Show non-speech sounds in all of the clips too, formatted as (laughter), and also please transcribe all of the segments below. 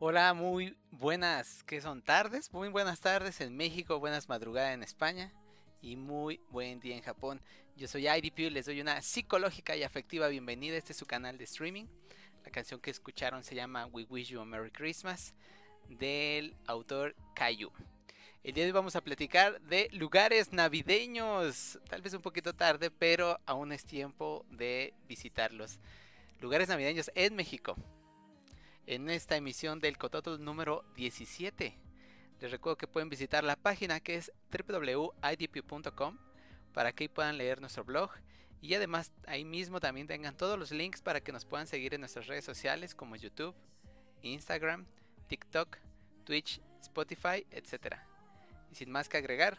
Hola, muy buenas, ¿qué son tardes? Muy buenas tardes en México, buenas madrugadas en España y muy buen día en Japón. Yo soy IDP y les doy una psicológica y afectiva bienvenida. Este es su canal de streaming. La canción que escucharon se llama We Wish You a Merry Christmas del autor Kayu. El día de hoy vamos a platicar de lugares navideños. Tal vez un poquito tarde, pero aún es tiempo de visitarlos. Lugares navideños en México en esta emisión del Cototl número 17. Les recuerdo que pueden visitar la página que es www.idp.com para que puedan leer nuestro blog y además ahí mismo también tengan todos los links para que nos puedan seguir en nuestras redes sociales como YouTube, Instagram, TikTok, Twitch, Spotify, etc. Y sin más que agregar,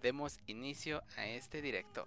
demos inicio a este directo.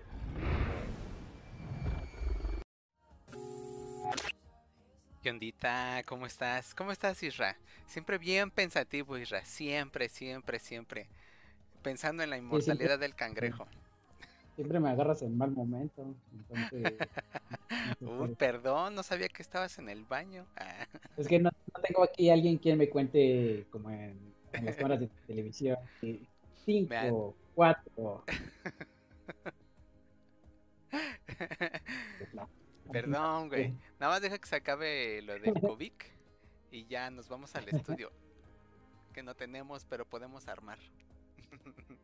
¿Qué ondita? ¿Cómo estás? ¿Cómo estás, Isra? Siempre bien pensativo, Isra. Siempre, siempre, siempre. Pensando en la inmortalidad del cangrejo. Siempre me agarras en mal momento. Entonces, (laughs) Uy, perdón, no sabía que estabas en el baño. Ah. es que no, no tengo aquí alguien quien me cuente como en, en las cámaras de televisión. Cinco, Vean. cuatro. (laughs) Perdón, güey. Nada más deja que se acabe lo del COVID y ya nos vamos al estudio. Que no tenemos, pero podemos armar. (laughs)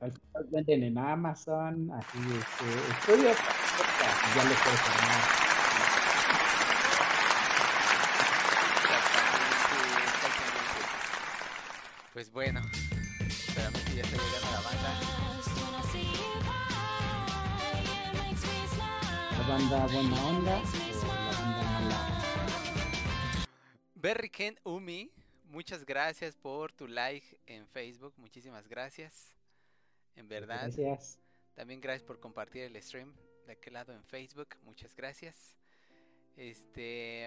Al final venden en Amazon, así este, estudio podcast, y ya lo puedes armar. Pues bueno, espérame que ya está llegando la banda. Banda buena onda o la banda mala. Berry Ken Umi, muchas gracias por tu like en Facebook, muchísimas gracias. En verdad, Gracias. también gracias por compartir el stream de aquel lado en Facebook, muchas gracias. Este,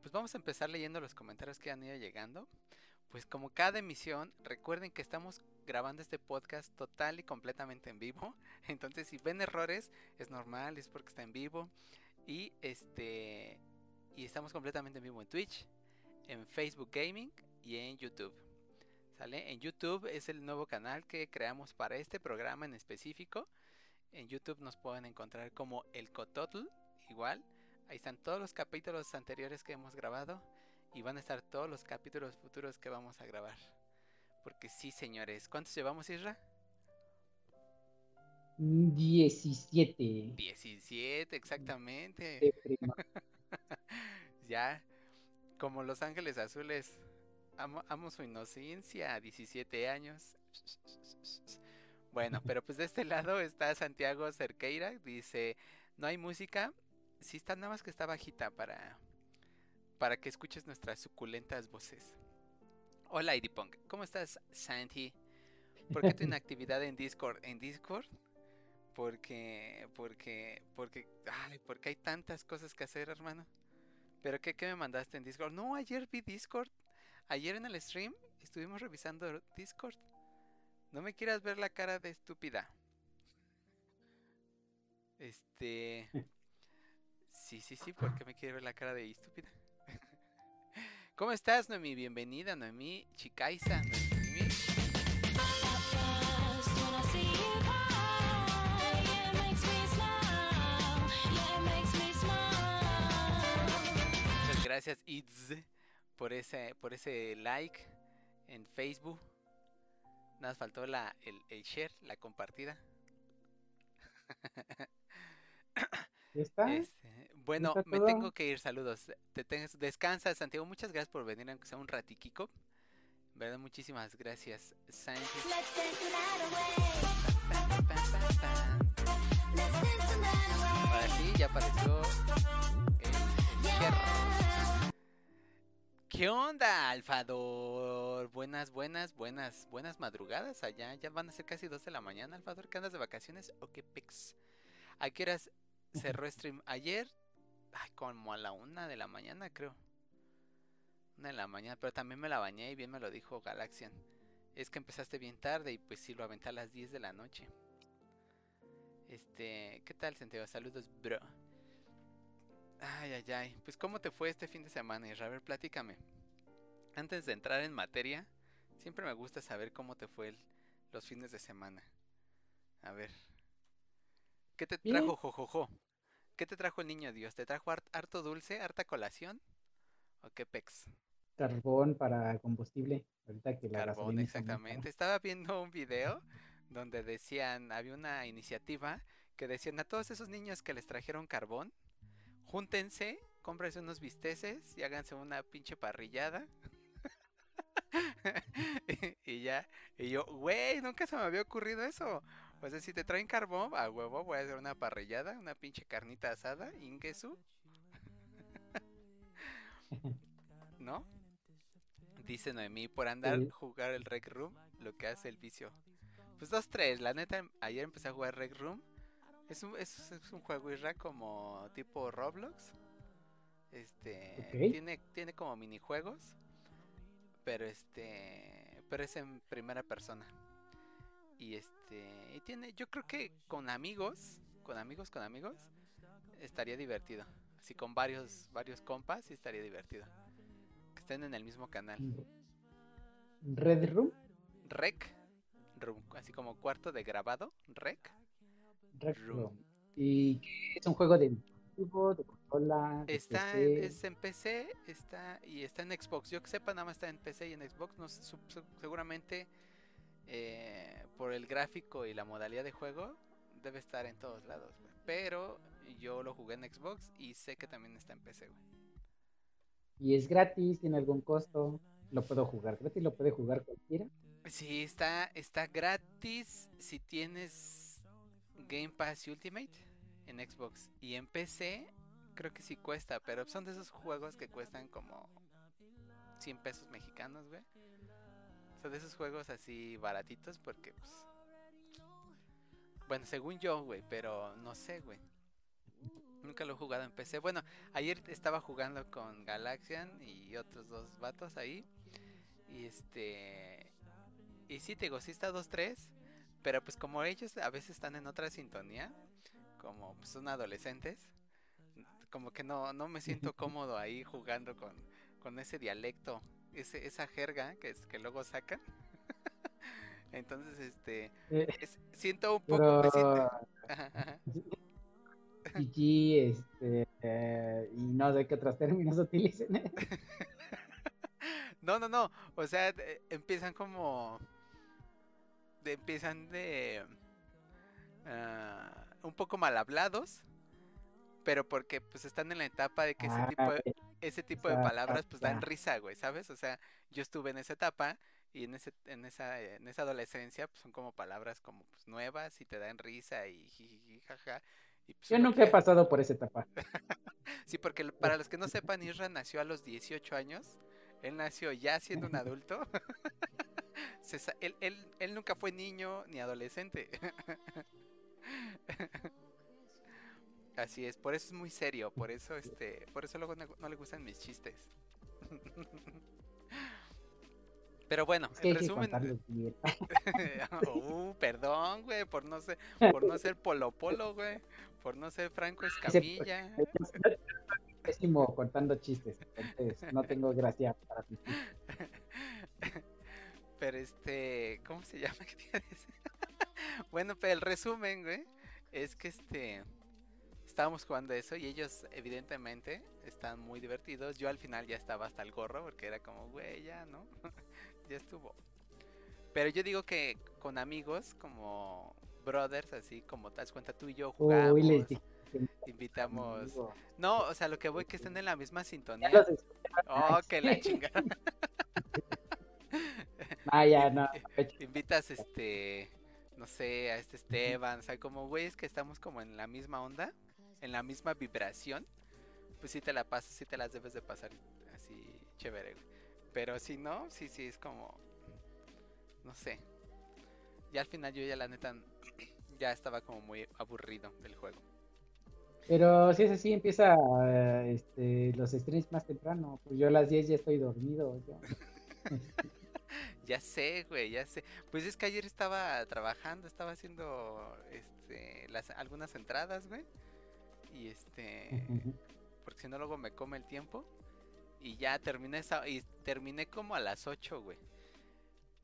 pues vamos a empezar leyendo los comentarios que han ido llegando. Pues como cada emisión, recuerden que estamos grabando este podcast total y completamente en vivo. (laughs) Entonces, si ven errores, es normal, es porque está en vivo. Y este y estamos completamente en vivo en Twitch, en Facebook Gaming y en YouTube. ¿Sale? En YouTube es el nuevo canal que creamos para este programa en específico. En YouTube nos pueden encontrar como El Cototl, igual. Ahí están todos los capítulos anteriores que hemos grabado y van a estar todos los capítulos futuros que vamos a grabar. Porque sí, señores. ¿Cuántos llevamos, Isra? 17. 17, exactamente. (laughs) ya, como Los Ángeles Azules, amo, amo su inocencia, 17 años. (laughs) Bueno, (laughs) pero pues de este lado está Santiago Cerqueira, dice, no hay música, sí está nada más que está bajita para, para que escuches nuestras suculentas voces. Hola Idipong, ¿cómo estás Santi? ¿Por qué tu (laughs) inactividad en Discord? ¿En Discord? Porque, porque, porque, ay, porque hay tantas cosas que hacer, hermano. ¿Pero qué, qué me mandaste en Discord? No, ayer vi Discord. Ayer en el stream estuvimos revisando Discord. No me quieras ver la cara de estúpida. Este... (laughs) Sí, sí, sí, ¿por qué me quiere ver la cara de estúpida? ¿Cómo estás, Noemi? Bienvenida, Noemi Chicaiza. Noemi. Muchas gracias, Itz, por ese, por ese like en Facebook. Nada, más faltó la, el, el share, la compartida. ¿Ya está? Este, bueno, ¿Está me todo? tengo que ir, saludos. Te tengas- descansa, Santiago. Muchas gracias por venir, aunque sea un ratiquico. ¿Verdad? Muchísimas gracias, Sánchez. Ahora sí, ya apareció el Cher. ¿Qué onda, Alfador? Buenas, buenas, buenas, buenas madrugadas allá. Ya van a ser casi 2 de la mañana, Alfador. ¿Qué andas de vacaciones o qué pex? ¿A qué horas cerró (laughs) stream? Ayer, ay, como a la una de la mañana, creo. Una de la mañana, pero también me la bañé y bien me lo dijo Galaxian. Es que empezaste bien tarde y pues sí lo aventé a las 10 de la noche. Este, ¿qué tal, Santiago? Saludos, bro. Ay, ay, ay. Pues, ¿cómo te fue este fin de semana, Isra? A ver, platícame. Antes de entrar en materia, siempre me gusta saber cómo te fue el- los fines de semana. A ver. ¿Qué te trajo, jojojo? ¿Qué te trajo el niño Dios? ¿Te trajo hart- harto dulce, harta colación? ¿O qué pex? Carbón para combustible. Ahorita que la Carbón, exactamente. Estaba viendo un video donde decían, había una iniciativa que decían a todos esos niños que les trajeron carbón, júntense, cómprense unos bisteces y háganse una pinche parrillada. (laughs) y ya, y yo, güey, nunca se me había ocurrido eso. O sea, si te traen carbón, a huevo, voy a hacer una parrillada, una pinche carnita asada, ingesu. (laughs) ¿No? Dice Noemí, por andar Sí. jugar el Rec Room, lo que hace el vicio. Pues dos, tres, la neta, ayer empecé a jugar Rec Room. Es un, es, es un juego Isra como tipo Roblox. Este tiene, tiene como minijuegos. Pero este. Pero es en primera persona. Y este. Y tiene. Yo creo que con amigos. Con amigos, con amigos. Estaría divertido. Así con varios, varios compas, sí estaría divertido. Que estén en el mismo canal. Red Room. Rec. Room, así como cuarto de grabado. Rec. Red Room. Room. ¿Y es un juego de de consola? de Está PC? en, es en PC, está y está en Xbox. Yo que sepa, nada más está en PC y en Xbox. No sé, su- su- seguramente eh, por el gráfico y la modalidad de juego debe estar en todos lados. Pero yo lo jugué en Xbox y sé que también está en PC, güey. Y es gratis, tiene algún costo. Lo puedo jugar gratis, lo puede jugar cualquiera. Sí, está, está gratis si tienes Game Pass Ultimate en Xbox. Y en PC creo que sí cuesta, pero son de esos juegos que cuestan como 100 pesos mexicanos, güey. De esos juegos así baratitos porque, pues... Bueno, según yo, güey, pero no sé, güey. Nunca lo he jugado en PC. Bueno, ayer estaba jugando con Galaxian y otros dos vatos ahí. Y este... Y sí, te digo, sí está 2-3. Pero pues como ellos a veces están en otra sintonía, como pues, son adolescentes, como que no, no me siento (laughs) cómodo ahí jugando con, con ese dialecto, ese, esa jerga que, es, que luego sacan. (laughs) Entonces, este, Eh, es- siento un poco... siento- Pero Ajá, ajá. GG, este, eh, y no sé qué otros términos utilicen. (laughs) No, no, no. O sea, de- empiezan como. De, empiezan de. ah, un poco mal hablados. Pero porque pues están en la etapa de que ese tipo Ah, de, ese tipo de palabras pues dan risa, güey, ¿sabes? O sea, yo estuve en esa etapa y en ese, en esa, en esa adolescencia pues son como palabras como pues nuevas y te dan risa y jijiji, jaja. Y, pues, Yo nunca he pasado por esa etapa. (laughs) Sí, porque para los que no sepan, Isra nació a los 18 años. Él nació ya siendo un (laughs) adulto. (laughs) Él, él- él nunca fue niño ni adolescente. Así es, por eso es muy serio, por eso este, por eso luego no, no le gustan mis chistes. (laughs) Pero bueno, en resumen, (laughs) uh, perdón, güey, por no ser, por no ser Polo Polo, güey, por no ser Franco (laughs) Escamilla. Pésimo contando chistes, entonces no tengo gracia para ti. Pero este, ¿cómo se llama? Bueno, pero el resumen, güey, es que este estábamos jugando eso y ellos evidentemente están muy divertidos. Yo al final ya estaba hasta el gorro porque era como, güey, ya, ¿no? (laughs) ya estuvo. Pero yo digo que con amigos como brothers, así como te das cuenta tú y yo jugamos, Uy, invitamos. No, o sea, lo que voy que estén en la misma sintonía. Oh, que la chingada. (laughs) Ah, ya, no. (laughs) Invitas, este, no sé, a este Esteban, o sea, como güeyes que estamos como en la misma onda, en la misma vibración, pues sí te la pasas, sí te las debes de pasar así chévere. Pero si no, sí, sí, es como, no sé. Ya al final yo ya la neta ya estaba como muy aburrido del juego. Pero si es así, empieza eh, este, los streams más temprano. Pues yo a las 10 ya estoy dormido. ya. (laughs) Ya sé, güey, ya sé. Pues es que ayer estaba trabajando, estaba haciendo este las algunas entradas, güey. Y este porque si no luego me come el tiempo y ya terminé esa y terminé como a las 8, güey.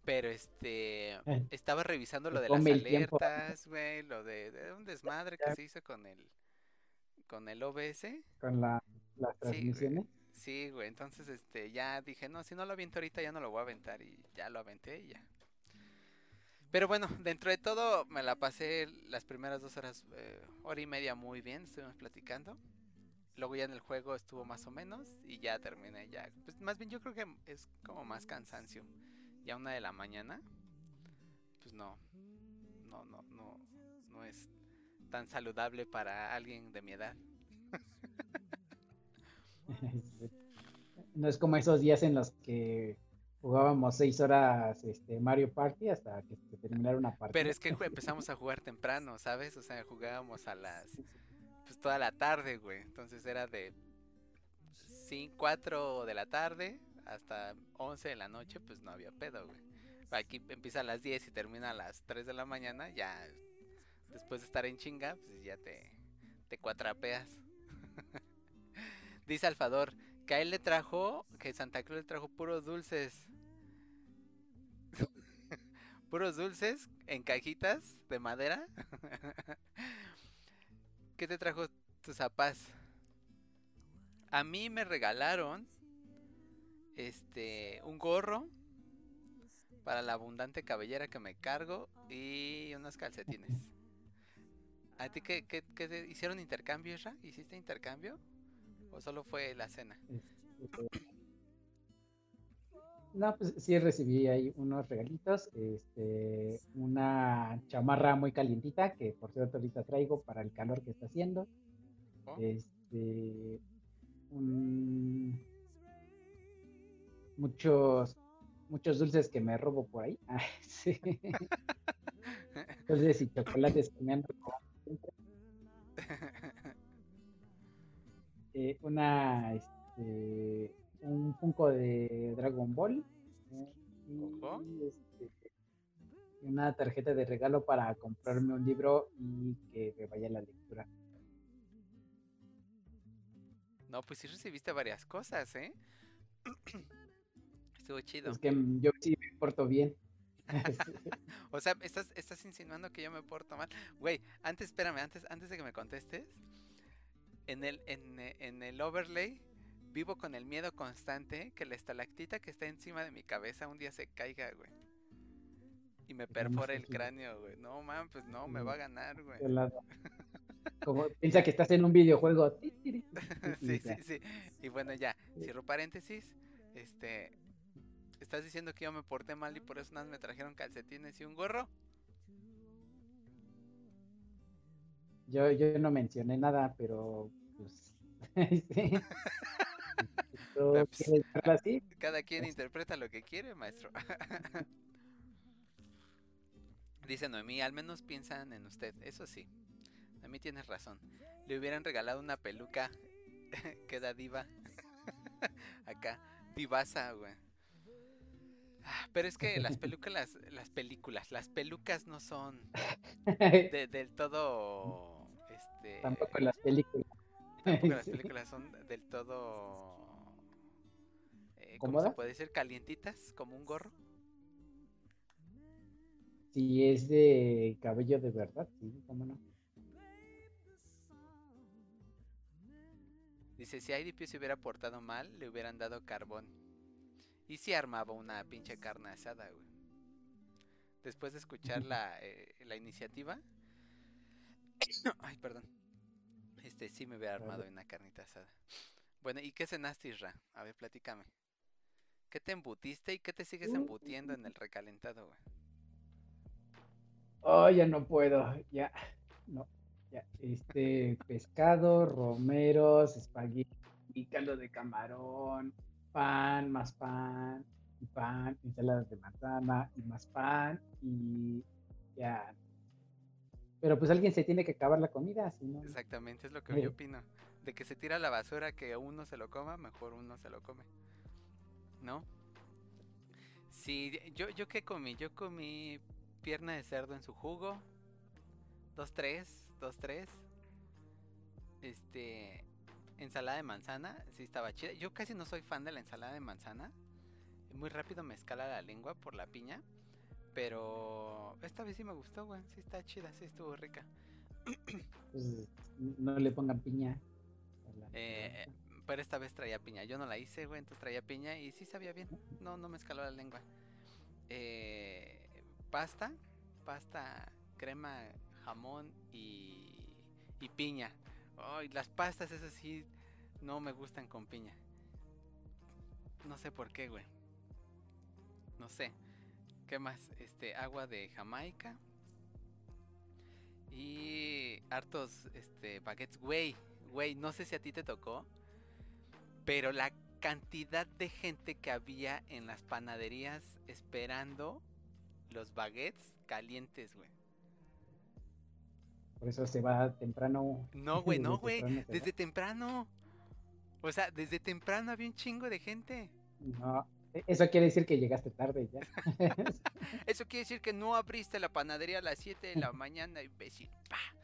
Pero este Eh, estaba revisando lo de las alertas, güey, lo de, de un (laughs) desmadre que se hizo con el con el OBS. Con la, las Sí, güey. transmisiones. Sí, güey, entonces este ya dije, no, si no lo aviento ahorita ya no lo voy a aventar y ya lo aventé y ya. Pero bueno, dentro de todo me la pasé las primeras dos horas, eh, hora y media muy bien, estuvimos platicando. Luego ya en el juego estuvo más o menos y ya terminé ya. Pues más bien yo creo que es como más cansancio. Ya una de la mañana, pues no, no, no, no, no es tan saludable para alguien de mi edad. (laughs) No es como esos días en los que jugábamos seis horas este, Mario Party hasta que se terminara una partida. Pero es que empezamos a jugar temprano, ¿sabes? O sea, jugábamos a las. Pues toda la tarde, güey. Entonces era de. 5, 4 de la tarde hasta 11 de la noche, pues no había pedo, güey. Aquí empieza a las 10 y termina a las 3 de la mañana, ya. Después de estar en chinga, pues ya te. Te cuatrapeas. (laughs) Dice Alfador que a él le trajo. Que Santa Cruz le trajo puros dulces. Puros dulces en cajitas de madera. (laughs) ¿Qué te trajo tus zapás? A mí me regalaron este un gorro para la abundante cabellera que me cargo y unos calcetines. ¿A ti qué, qué- te- hicieron intercambio, Isra? ¿Hiciste intercambio? ¿O solo fue la cena? No, pues sí recibí ahí unos regalitos, este, una chamarra muy calientita que por cierto ahorita traigo para el calor que está haciendo, ¿Oh? este, un- muchos, muchos dulces que me robo por ahí, Ah, (laughs) sí. Dulces y chocolates que me han robado siempre. (laughs) Eh, una, este, un Funko de Dragon Ball eh, Ojo. y este, una tarjeta de regalo para comprarme un libro y que me vaya a la lectura. No, pues sí recibiste varias cosas, ¿eh? (clears throat) Estuvo chido. Es que yo sí me porto bien. (laughs) O sea, estás, estás insinuando que yo me porto mal. Güey, antes, espérame, antes, antes de que me contestes, en el, en, en el overlay vivo con el miedo constante que la estalactita que está encima de mi cabeza un día se caiga, güey. Y me perfora el cráneo, güey. No, man, pues no, me va a ganar, güey. (laughs) Como piensa que estás en un videojuego. (laughs) sí, sí, sí. Y bueno, ya, cierro paréntesis. Este, ¿estás diciendo que yo me porté mal y por eso nada me trajeron calcetines y un gorro? Yo, yo no mencioné nada, pero pues. (laughs) sí. ¿Tú Pues, así? (laughs) Cada quien interpreta lo que quiere, maestro. (laughs) Dice Noemí, al menos piensan en usted. Eso sí, a mí tienes razón. Le hubieran regalado una peluca (laughs) que da diva. Acá, divasa, güey. Ah, Pero es que las películas, las películas, las pelucas no son de- del todo, este, Tampoco las películas. tampoco las películas son del todo, eh, ¿cómo se puede decir? Calientitas, como un gorro. Si es de cabello de verdad, sí, cómo no. Dice, si IDP se hubiera portado mal, le hubieran dado carbón. Y si armaba una pinche carne asada, güey. Después de escuchar la, eh, la iniciativa. (coughs) Ay, perdón. Este sí me hubiera armado una carnita asada. Bueno, ¿y qué cenaste, Isra? A ver, platícame. ¿Qué te embutiste y qué te sigues embutiendo en el recalentado, güey? Oh, ya no puedo, ya, no, ya. Este, pescado, romeros, espagueti, caldo de camarón, pan, más pan, y pan, ensaladas de manzana, y más pan, y ya. Pero pues alguien se tiene que acabar la comida, si no. Exactamente, es lo que Sí. yo opino. De que se tira a la basura que uno se lo coma, mejor uno se lo come. ¿No? Sí, yo, yo qué comí, yo comí pierna de cerdo en su jugo. Dos, tres, dos, tres. Este, ensalada de manzana, sí estaba chida. Yo casi no soy fan de la ensalada de manzana. Muy rápido me escala la lengua por la piña. Pero esta vez sí me gustó, güey. Sí está chida, sí estuvo rica. Pues, no le pongan piña. Eh, pero esta vez traía piña. Yo no la hice, güey, entonces traía piña y sí sabía bien. No, no me escaló la lengua. Eh, pasta, pasta, crema, jamón y, y piña. Ay, las pastas, esas sí, no me gustan con piña. No sé por qué, güey. No sé. ¿Qué más? Este, agua de Jamaica. Y hartos, este, baguettes, güey. Güey, no sé si a ti te tocó. Pero la cantidad de gente que había en las panaderías esperando los baguettes calientes, güey. Por eso se va temprano. No, güey, (laughs) no, güey. Desde temprano. O sea, desde temprano había un chingo de gente. No, e- eso quiere decir que llegaste tarde ya. (laughs) Eso quiere decir que no abriste la panadería a las 7 de la (laughs) mañana, imbécil. ¡Pah!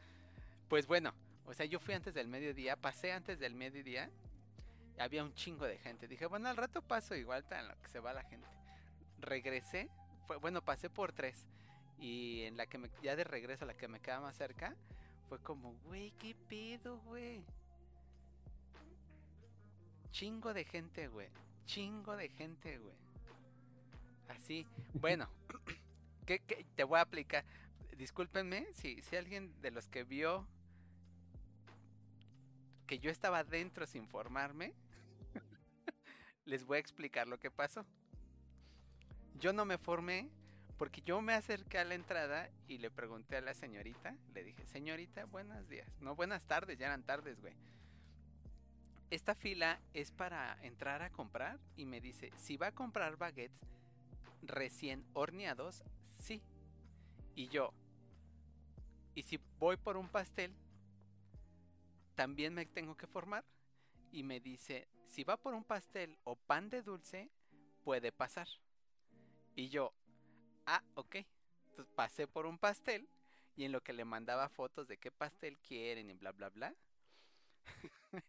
Pues bueno, o sea, yo fui antes del mediodía, pasé antes del mediodía. Había un chingo de gente. Dije, bueno, al rato paso igual en lo que se va la gente. Regresé, fue, bueno, pasé por tres. Y en la que me, ya de regreso, la que me queda más cerca, fue como, güey, qué pedo, güey. Chingo de gente, güey. Chingo de gente, güey. Así. Bueno, (laughs) ¿qué, qué? te voy a aplicar. Discúlpenme si, si alguien de los que vio que yo estaba dentro sin formarme, les voy a explicar lo que pasó. Yo no me formé porque yo me acerqué a la entrada y le pregunté a la señorita, le dije, señorita, buenos días. No, buenas tardes, ya eran tardes, güey. Esta fila es para entrar a comprar y me dice, si va a comprar baguettes recién horneados, sí. Y yo, y si voy por un pastel, también me tengo que formar. Y me dice, si va por un pastel o pan de dulce, puede pasar. Y yo, ah, ok. Entonces pasé por un pastel y en lo que le mandaba fotos de qué pastel quieren y bla, bla, bla. (laughs)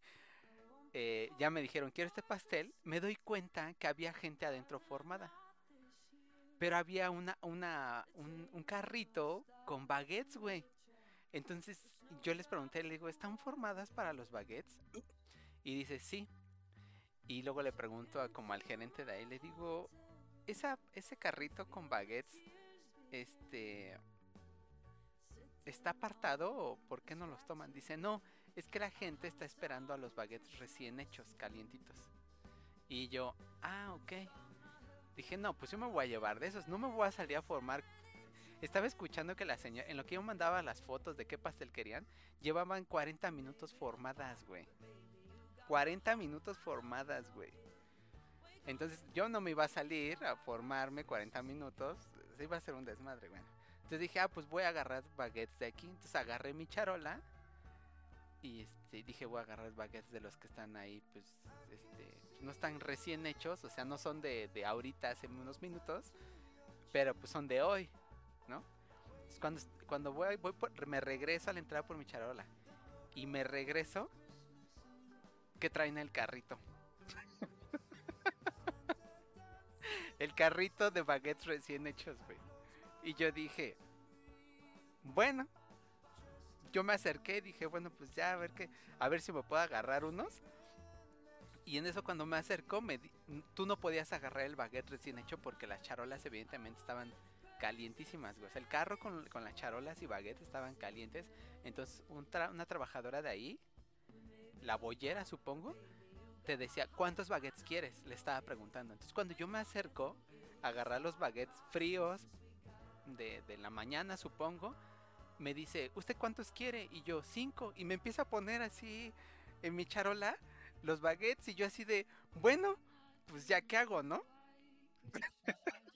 eh, ya me dijeron, quiero este pastel. Me doy cuenta que había gente adentro formada. Pero había una, un, un carrito con baguettes, güey. Entonces yo les pregunté, le digo, ¿están formadas para los baguettes? Y dice, sí. Y luego le pregunto a, como al gerente de ahí, le digo, esa, ese carrito con baguettes, este, ¿está apartado o por qué no los toman? Dice, no, es que la gente está esperando a los baguettes recién hechos, calientitos. Y yo, ah, ok. Dije, no, pues yo me voy a llevar de esos, no me voy a salir a formar. Estaba escuchando que la señora, en lo que yo mandaba las fotos de qué pastel querían, llevaban 40 minutos formadas, güey. 40 minutos formadas, güey. Entonces yo no me iba a salir a formarme 40 minutos, se iba a ser un desmadre, güey. Entonces dije, ah, pues voy a agarrar baguettes de aquí. Entonces agarré mi charola y este, dije, voy a agarrar baguettes de los que están ahí, pues, este, no están recién hechos, o sea, no son de, ahorita, hace unos minutos, pero pues son de hoy, ¿no? Entonces, cuando, cuando voy, voy por- me regreso a la entrada por mi charola y me regreso, ¿qué traen el carrito? (laughs) el carrito de baguettes recién hechos, güey. Y yo dije, bueno, yo me acerqué y dije, bueno, pues ya a ver qué, a ver si me puedo agarrar unos. Y en eso cuando me acercó, me di- tú no podías agarrar el baguette recién hecho porque las charolas evidentemente estaban calientísimas, güey. El carro con, con las charolas y baguettes estaban calientes. Entonces una trabajadora de ahí, la boyera supongo, te decía, ¿cuántos baguettes quieres? Le estaba preguntando. Entonces cuando yo me acerco a agarrar los baguettes fríos de, de la mañana, supongo, me dice, ¿usted cuántos quiere? Y yo, cinco. Y me empieza a poner así en mi charola los baguettes y yo así de, bueno, pues ya qué hago, ¿no?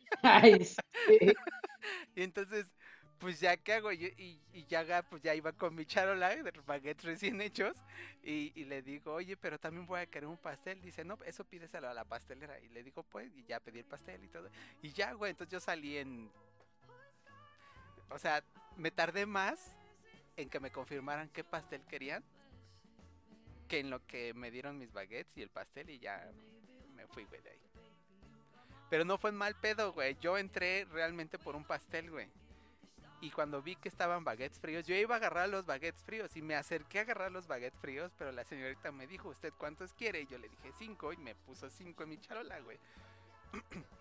(laughs) Ay, sí. (laughs) Y entonces, pues ya qué hago, y, y ya pues ya iba con mi charola de baguettes recién hechos y, y le digo, oye, pero también voy a querer un pastel. Dice, no, eso pídeselo a la pastelera. Y le digo, pues, y ya pedí el pastel y todo. Y ya, güey, entonces yo salí en... O sea, me tardé más en que me confirmaran qué pastel querían que en lo que me dieron mis baguettes y el pastel y ya me fui, güey, de ahí. Pero no fue en mal pedo, güey. Yo entré realmente por un pastel, güey. Y cuando vi que estaban baguettes fríos, yo iba a agarrar los baguettes fríos y me acerqué a agarrar los baguettes fríos, pero la señorita me dijo, ¿usted cuántos quiere? Y yo le dije cinco y me puso cinco en mi charola, güey. (clears throat)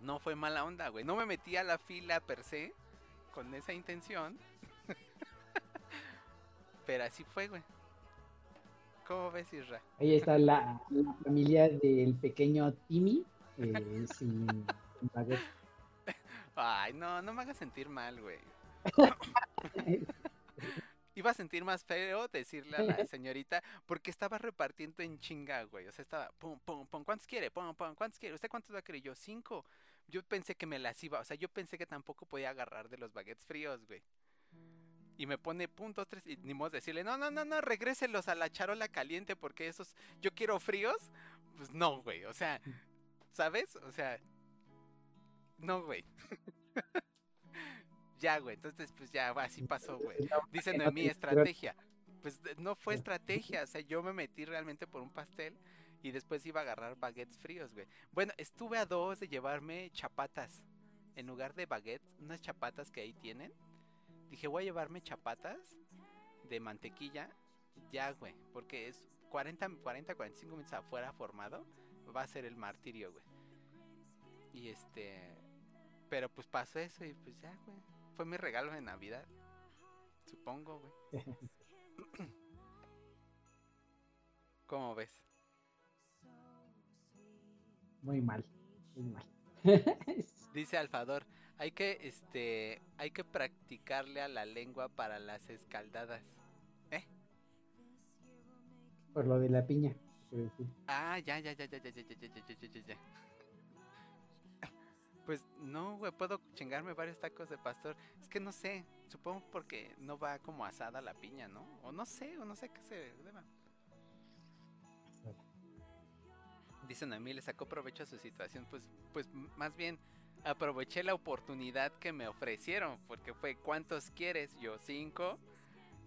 No fue mala onda, güey. No me metí a la fila per se con esa intención. (laughs) pero así fue, güey. ¿Cómo ves, Isra? Ahí está la, la familia del pequeño Timmy eh, (laughs) sin, sin baguette. Ay, no, no me hagas sentir mal, güey. (laughs) Iba a sentir más feo decirle a la (laughs) señorita porque estaba repartiendo en chinga, güey. O sea, estaba pum, pum, pum. ¿Cuántos quiere? Pum, pum. ¿Cuántos quiere? ¿Usted cuántos va a querer? Yo, cinco. Yo pensé que me las iba. O sea, yo pensé que tampoco podía agarrar de los baguettes fríos, güey. Y me pone punto tres. Y ni modo decirle, no, no, no, no, regréselos a la charola caliente porque esos yo quiero fríos. Pues no, güey. O sea, ¿sabes? O sea, no, güey. (laughs) ya, güey. Entonces, pues ya, así pasó, güey. Dice que no Noemí, te- estrategia. Pues de- no fue estrategia, o sea, yo me metí realmente por un pastel y después iba a agarrar baguettes fríos, güey. Bueno, estuve a dos de llevarme chapatas. En lugar de baguettes, unas chapatas que ahí tienen. Dije, voy a llevarme chapatas de mantequilla. Ya, güey, porque es 40, 40, 45 minutos afuera formado. Va a ser el martirio, güey. Y este... Pero pues pasó eso y pues ya, güey. Fue mi regalo de Navidad. Supongo, güey. ¿Cómo ves? Muy mal, muy mal. Dice Alfador, hay que este hay que practicarle a la lengua para las escaldadas. Por lo de la piña. Ah, ya, ya, ya, ya, ya, ya, ya, ya, ya, ya, ya, ya. Pues no, güey, puedo chingarme varios tacos de pastor. Es que no sé, supongo porque no va como asada la piña, ¿no? O no sé, o no sé qué se deba. Dicen a mí, le sacó provecho a su situación. Pues, pues más bien aproveché la oportunidad que me ofrecieron. Porque fue, ¿cuántos quieres? Yo, cinco.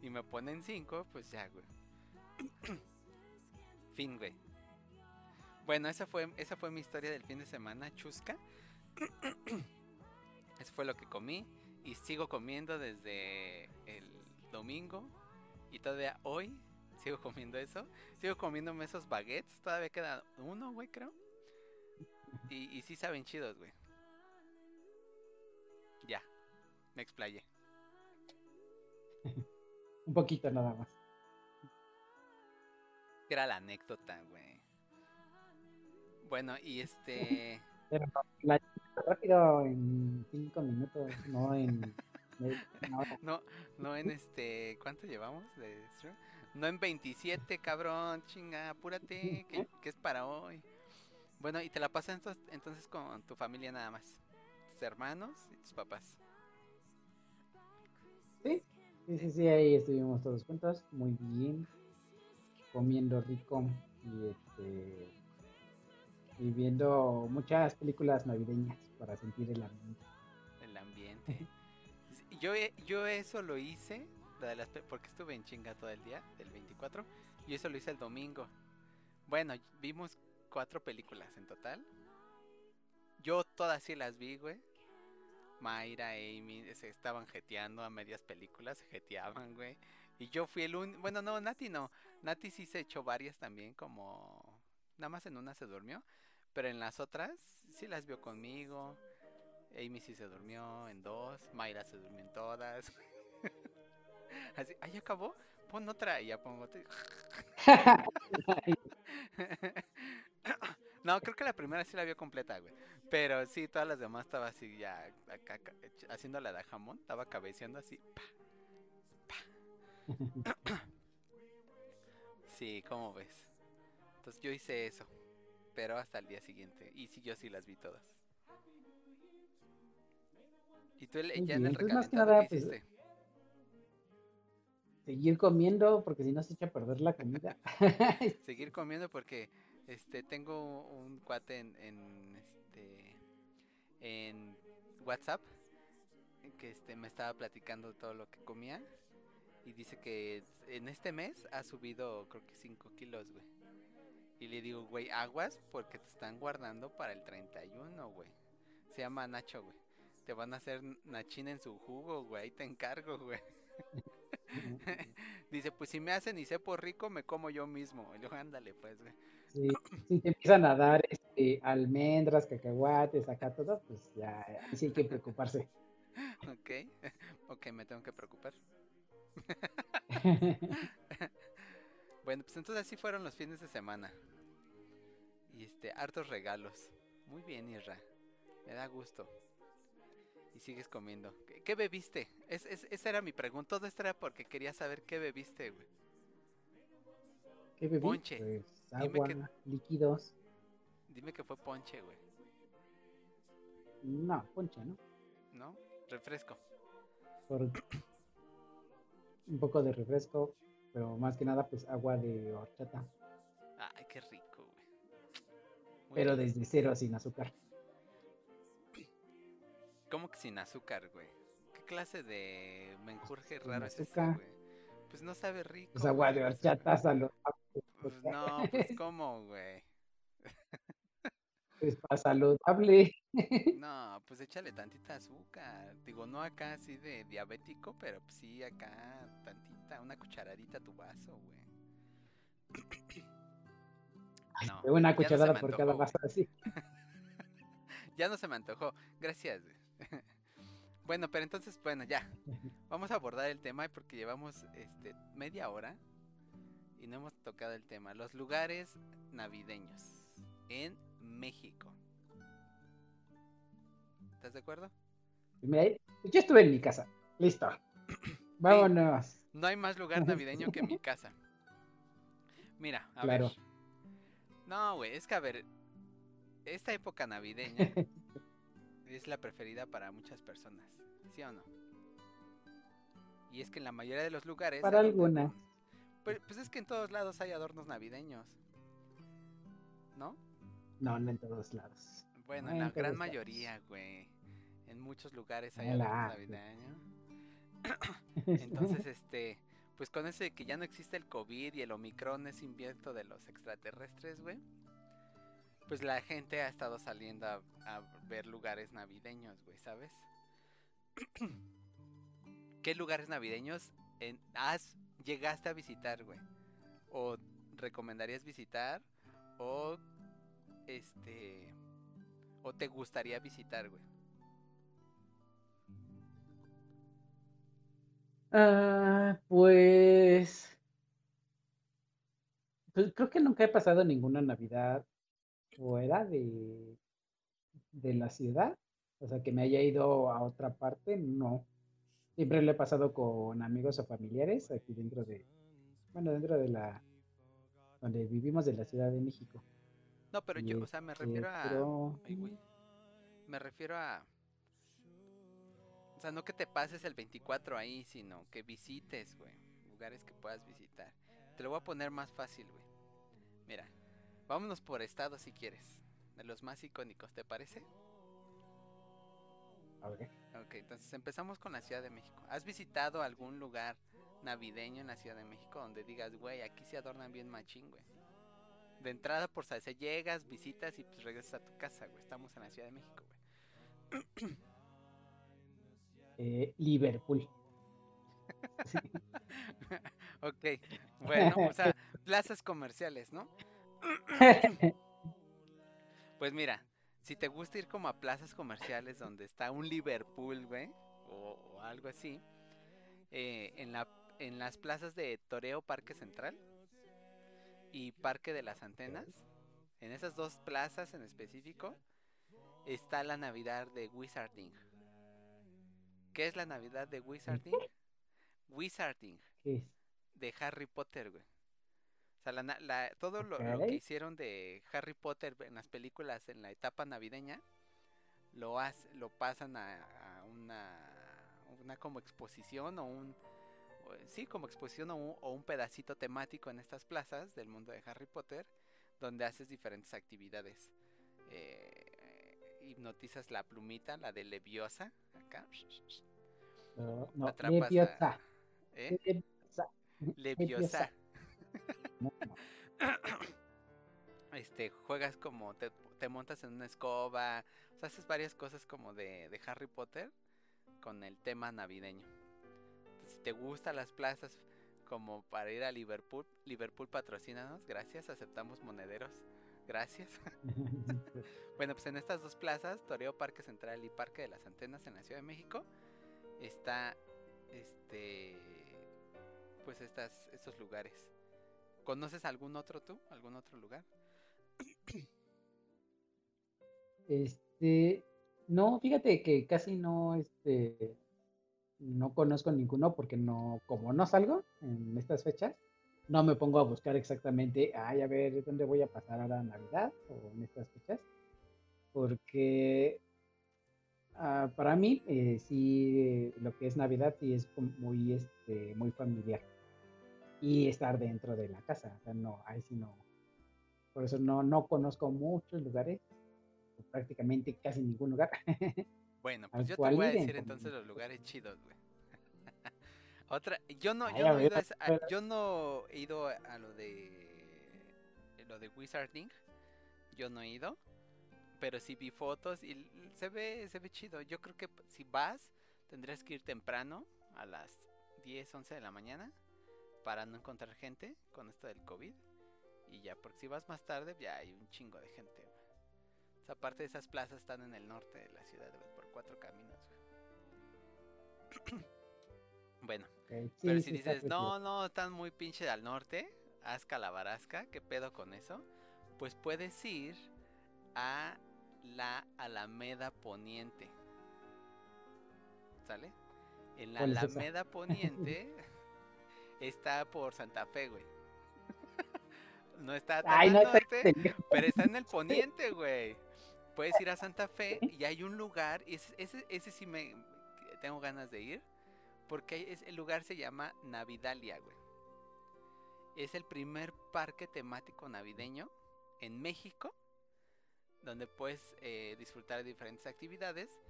Y me ponen cinco, pues ya, güey. (clears throat) fin, güey. Bueno, esa fue, esa fue mi historia del fin de semana, chusca. Eso fue lo que comí. Y sigo comiendo desde el domingo. Y todavía hoy sigo comiendo eso. Sigo comiéndome esos baguettes. Todavía queda uno, güey, creo. Y, y sí saben chidos, güey. Ya, me explayé. (laughs) Un poquito nada más. Era la anécdota, güey. Bueno, y este... (laughs) Pero la rápido en cinco minutos, no en. No, no en este... ¿Cuánto llevamos de stream? No en 27, cabrón. Chinga, apúrate, que, que es para hoy. Bueno, y te la pasas entonces, entonces con tu familia nada más. Tus hermanos y tus papás. Sí, sí, sí, sí, ahí estuvimos todos juntos, muy bien, comiendo rico y este y viendo muchas películas navideñas para sentir el ambiente. El ambiente. (laughs) Yo, yo eso lo hice, porque estuve en chinga todo el día, del 24. Y eso lo hice el domingo. Bueno, vimos cuatro películas en total. Yo todas sí las vi, güey. Mayra, Amy, se estaban jeteando a medias películas, se jeteaban, güey. Y yo fui el único, bueno, no, Nati no. Nati sí se echó varias también, como... Nada más en una se durmió. Pero en las otras sí las vio conmigo. Amy sí se durmió en dos, Mayra se durmió en todas. (laughs) Así, ahí acabó, pon otra y ya pongo otra. (laughs) no, creo que la primera sí la vio completa, güey. Pero sí, todas las demás estaba así ya acá, ech- haciendo la de jamón, estaba cabeceando así. pa, pa. (laughs) Sí, ¿cómo ves? Entonces yo hice eso, pero hasta el día siguiente. Y sí, yo sí las vi todas. ¿Y tú el- ya en el pues, más que recalentado nada, qué pues, hiciste? Seguir comiendo porque si no se echa a perder la comida. (laughs) seguir comiendo porque este tengo un cuate en, en este en WhatsApp que este me estaba platicando todo lo que comía y dice que en este mes ha subido creo que 5 kilos, güey. Y le digo, güey, aguas porque te están guardando para el 31, güey. Se llama Nacho, güey. Te van a hacer nachín en su jugo, güey. Ahí te encargo, güey. (laughs) Dice, pues si me hacen y sepo rico, me como yo mismo. Y luego, ándale, pues, güey. Sí, si te empiezan a dar este, almendras, cacahuates, acá todo, pues ya, ahí sí hay que preocuparse. (laughs) Ok, (laughs) ok, me tengo que preocupar. Bueno, pues entonces así fueron los fines de semana. Y este, hartos regalos. Muy bien, Irra. Me da gusto. Y sigues comiendo. ¿Qué, qué bebiste? Es, es- esa era mi pregunta. Todo esto era porque quería saber qué bebiste, güey. ¿Qué bebí? Ponche. Pues Dime agua, que- líquidos. Dime que fue ponche, güey. No, ponche, ¿no? ¿No? Refresco. Por un poco de refresco, pero más que nada, pues agua de horchata, Ay, qué rico, güey. Muy pero bien. desde cero sin azúcar. ¿Cómo que sin azúcar, güey? ¿Qué clase de menjurje raro es ese, güey? Pues no sabe rico. Pues agua de horchata saludable. Pues no, pues ¿cómo, güey? (laughs) Pues para saludable. (laughs) No, pues échale tantita azúcar. Digo, no acá así de diabético, pero pues sí acá tantita, una cucharadita a tu vaso, güey. No, una no cucharada me por cada vaso así. (laughs) Ya no se me antojó. Gracias. güey. (laughs) bueno, pero entonces, bueno, ya. Vamos a abordar el tema porque llevamos este media hora y no hemos tocado el tema. Los lugares navideños en México. ¿Estás de acuerdo? Mira, yo estuve en mi casa. Listo. Vámonos. No hay más lugar navideño que mi (laughs) casa. Mira, a Claro. ver. No, güey, es que a ver, esta época navideña (laughs) es la preferida para muchas personas, ¿sí o no? Y es que en la mayoría de los lugares... Para algunas. Pues, pues es que en todos lados hay adornos navideños, ¿no? No, no en todos lados. Bueno, No en la gran lados. mayoría, güey. En muchos lugares hay Hola. adornos navideños. (coughs) Entonces, este, pues con ese de que ya no existe el COVID y el Omicron es invierto de los extraterrestres, güey. Pues la gente ha estado saliendo a, a ver lugares navideños, güey, ¿sabes? (coughs) ¿Qué lugares navideños en, has, llegaste a visitar, güey? ¿O recomendarías visitar? ¿O este... ¿O te gustaría visitar, güey? Ah, pues. Pues creo que nunca he pasado ninguna Navidad fuera de, de la ciudad. O sea, que me haya ido a otra parte, no. Siempre lo he pasado con amigos o familiares aquí dentro de, bueno, dentro de la, donde vivimos de la Ciudad de México. No, pero yo, o sea, me refiero a... Ay, güey. Me refiero a... O sea, no que te pases el 24 ahí, sino que visites, güey. Lugares que puedas visitar. Te lo voy a poner más fácil, güey. Mira, vámonos por estado si quieres. De los más icónicos, ¿te parece? a ver, Ok, entonces empezamos con la Ciudad de México. ¿Has visitado algún lugar navideño en la Ciudad de México donde digas, güey, aquí se adornan bien machín, güey? De entrada, por saber, llegas, visitas y pues regresas a tu casa, güey. Estamos en la Ciudad de México, güey. eh, Liverpool. (laughs) ok, bueno, o sea, plazas comerciales, ¿no? (laughs) Pues mira, si te gusta ir como a plazas comerciales donde está un Liverpool, güey, o, o algo así, eh, en, la, en las plazas de Toreo Parque Central, y Parque de las Antenas, en esas dos plazas en específico, está la Navidad de Wizarding. ¿Qué es la Navidad de Wizarding? Wizarding, de Harry Potter, güey. O sea, la la- todo lo, lo que hicieron de Harry Potter en las películas en la etapa navideña, lo, hace- lo pasan a, a una, una como exposición o un... o- Sí, como exposición o un, o un pedacito temático en estas plazas del mundo de Harry Potter, donde haces diferentes actividades. Eh, hipnotizas la plumita, la de Leviosa, acá. No, no, atrapas a-. ¿eh? Leviosa. Leviosa. No. (laughs) este, juegas como te, te montas en una escoba, o sea, haces varias cosas como de, de Harry Potter con el tema navideño. Si te gustan las plazas como para ir a Liverpool, Liverpool patrocínanos, gracias, aceptamos monederos, gracias. (laughs) bueno, pues en estas dos plazas, Toreo Parque Central y Parque de las Antenas en la Ciudad de México, está este pues estas estos lugares. ¿Conoces algún otro tú? ¿Algún otro lugar? Este, no, fíjate que casi no, este, no conozco ninguno porque no, como no salgo en estas fechas, no me pongo a buscar exactamente, ay, a ver, ¿dónde voy a pasar ahora Navidad o en estas fechas? Porque ah, para mí, eh, sí, lo que es Navidad sí es muy, este, muy familiar. Y estar dentro de la casa, o sea, no, ahí sí no. Por eso no, no conozco muchos lugares prácticamente casi ningún lugar. (laughs) Bueno, pues yo te voy a decir entonces los lugares chidos, güey. (laughs) Otra, yo no, yo no he ido a, yo no he ido a lo de lo de Wizarding, yo no he ido, pero sí vi fotos y se ve, se ve chido. Yo creo que si vas, tendrías que ir temprano, a las 10, 11 de la mañana, para no encontrar gente con esto del COVID. Y ya, porque si vas más tarde, ya hay un chingo de gente, güey. O sea, aparte de esas plazas están en el norte de la ciudad, por cuatro caminos, güey. (clears throat) bueno, pero si sí dices, no, no, están muy pinche al norte, haz Calabarasca, ¿qué pedo con eso? Pues puedes ir a la Alameda Poniente. ¿Sale? En la. Alameda Poniente (laughs) está por Santa Fe, güey. (laughs) no está tan Ay, al no, está norte, pero está en el (laughs) poniente, güey. Puedes ir a Santa Fe y hay un lugar, y ese, ese, ese sí me tengo ganas de ir, porque es- el lugar se llama Navidalia, güey. Es el primer parque temático navideño en México, donde puedes eh, disfrutar de diferentes actividades,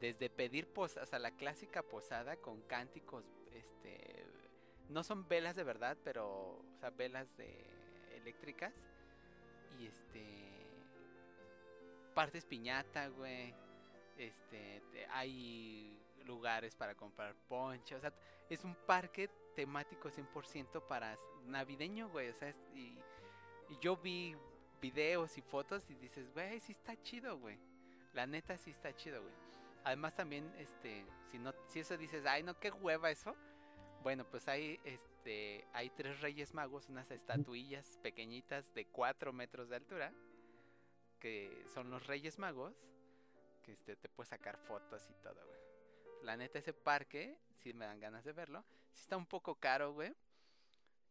desde pedir posadas, o sea, la clásica posada con cánticos, este, no son velas de verdad, pero, o sea, velas de eléctricas y este partes piñata, güey. Este, te- hay lugares para comprar ponche, o sea, es un parque temático 100% para navideño, güey, o sea, es- y, y yo vi videos y fotos y dices, güey, sí está chido, güey. La neta sí está chido, güey. Además también, este, si no, si eso dices, ay, no, qué hueva eso. Bueno, pues hay, este, hay tres Reyes Magos, unas estatuillas pequeñitas de 4 metros de altura, que son los Reyes Magos, que este, te puedes sacar fotos y todo, güey. La neta, ese parque, si me dan ganas de verlo, sí está un poco caro, güey.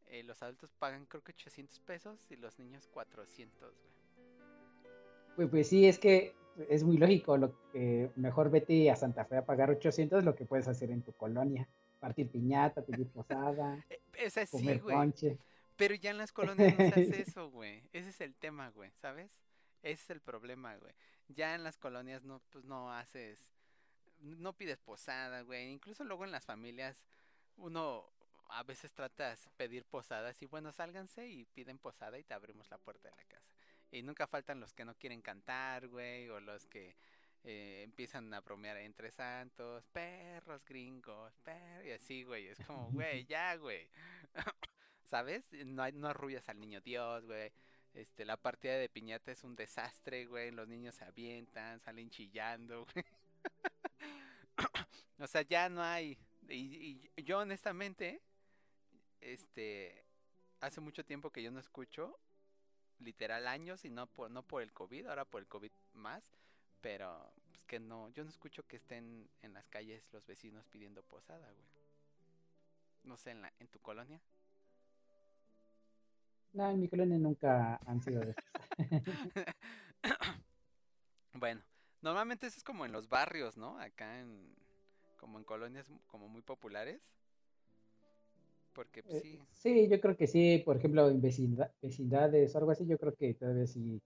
Eh, los adultos pagan creo que 800 pesos y los niños 400, güey. Pues, pues sí, es que es muy lógico. Lo que mejor vete a Santa Fe a pagar 800 lo que puedes hacer en tu colonia. Partir piñata, pedir posada, (laughs) Eh, esa sí, comer güey. ponche. Pero ya en las colonias no se hace (laughs) eso, güey. Ese es el tema, güey, ¿sabes? Ese es el problema, güey. Ya en las colonias no, pues no haces, no pides posada, güey. Incluso luego en las familias uno a veces trata de pedir posadas y bueno, sálganse y piden posada y te abrimos la puerta de la casa. Y nunca faltan los que no quieren cantar, güey, o los que eh, empiezan a bromear entre santos, perros gringos, per y así, güey. Es como, güey, (laughs) ya, güey. (laughs) ¿Sabes? No, hay, no arrullas al niño Dios, güey. Este, la partida de piñata es un desastre, güey. Los niños se avientan, salen chillando, güey. (coughs) o sea, ya no hay. Y, y yo honestamente, este, hace mucho tiempo que yo no escucho, literal años, y no por, no por el COVID, ahora por el COVID más, pero pues que no, yo no escucho que estén en las calles los vecinos pidiendo posada, güey. No sé, en, la, en tu colonia. No, en mi colonia nunca han sido de. (laughs) Bueno, normalmente eso es como en los barrios, ¿no? Acá en, como en colonias como muy populares. Porque pues, Eh, sí, Sí, yo creo que sí, por ejemplo, en vecinda- vecindades o algo así, yo creo que todavía sí,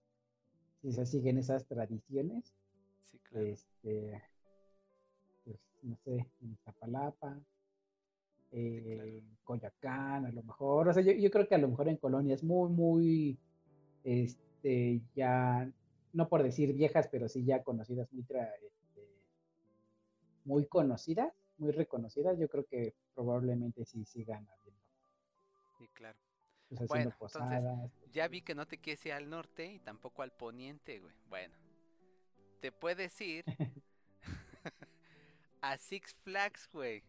sí se siguen esas tradiciones. sí, claro. Este, pues, no sé, en Iztapalapa, eh, en Coyoacán, a lo mejor. O sea, yo, yo creo que a lo mejor en colonias muy, muy, este, ya, no por decir viejas, pero sí ya conocidas, muy, tra- este, muy conocidas, muy reconocidas, yo creo que probablemente sí sigan habiendo, Sí, claro. pues, Bueno, entonces, posadas. Ya vi que no te quieres ir al norte y tampoco al poniente, güey. Bueno, te puedes ir (laughs) (laughs) a Six Flags, güey.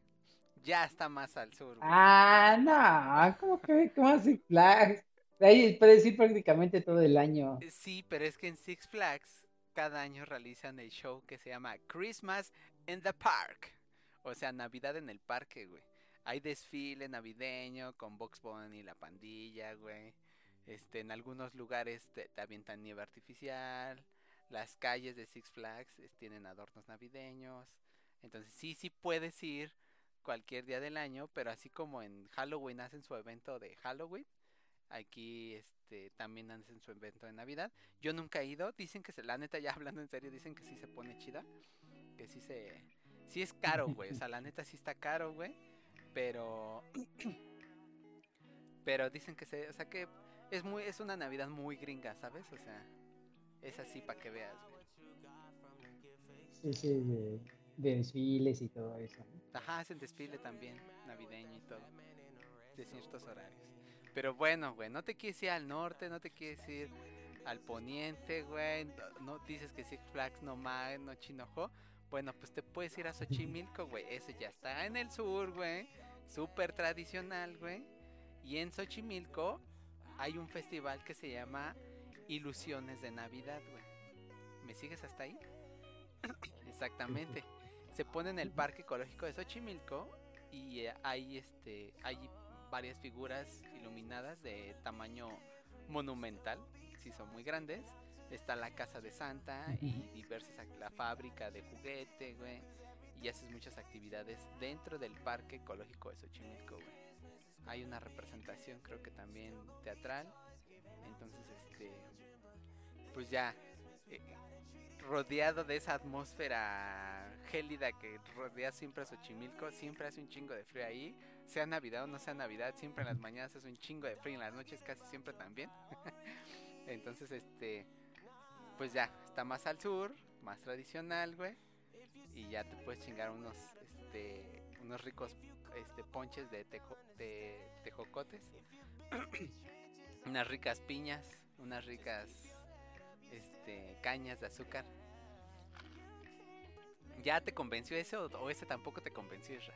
Ya está más al sur, güey. Ah, no, ¿cómo que, cómo Six Flags? Ahí puedes ir prácticamente todo el año. Eh, Sí, pero es que en Six Flags cada año realizan el show que se llama Christmas in the Park. O sea, Navidad en el parque, güey. Hay desfile navideño con Box Bunny y la pandilla, güey. Este, en algunos lugares te, te avientan nieve artificial. Las calles de Six Flags es- tienen adornos navideños. Entonces sí, sí puedes ir cualquier día del año, pero así como en Halloween hacen su evento de Halloween, aquí este también hacen su evento de Navidad. Yo nunca he ido, dicen que se, la neta ya (laughs) hablando en serio, dicen que sí se pone chida, que sí se sí es caro, güey, o sea, la neta sí está caro, güey, pero pero dicen que se, o sea, que es muy es una Navidad muy gringa, ¿sabes? O sea, es así para que veas, güey. Sí, sí, de desfiles y todo eso. Ajá, hacen desfile también, navideño y todo. De ciertos horarios. Pero bueno, güey, no te quieres ir al norte, no te quieres ir al poniente, güey. No, no dices que Six Flags no más, no chinojo. Bueno, pues te puedes ir a Xochimilco, güey. Eso ya está en el sur, güey. Súper tradicional, güey. Y en Xochimilco hay un festival que se llama Ilusiones de Navidad, güey. ¿Me sigues hasta ahí? (coughs) Exactamente. Se pone en el Parque Ecológico de Xochimilco y eh, hay este hay varias figuras iluminadas de tamaño monumental, si son muy grandes. Está la casa de Santa y diversas la fábrica de juguete, güey. Y haces muchas actividades dentro del Parque Ecológico de Xochimilco, güey. Hay una representación, creo que también teatral. Entonces, este pues ya eh, rodeado de esa atmósfera gélida que rodea siempre a Xochimilco, siempre hace un chingo de frío ahí, sea Navidad o no sea Navidad, siempre en las mañanas hace un chingo de frío, en las noches casi siempre también. (laughs) Entonces, este, pues ya, está más al sur, más tradicional, güey, y ya te puedes chingar unos, este, unos ricos, este, ponches de, tejo- de tejocotes, (clears throat) unas ricas piñas, unas ricas, este, cañas de azúcar. ¿Ya te convenció ese o, o ese tampoco te convenció, Isra?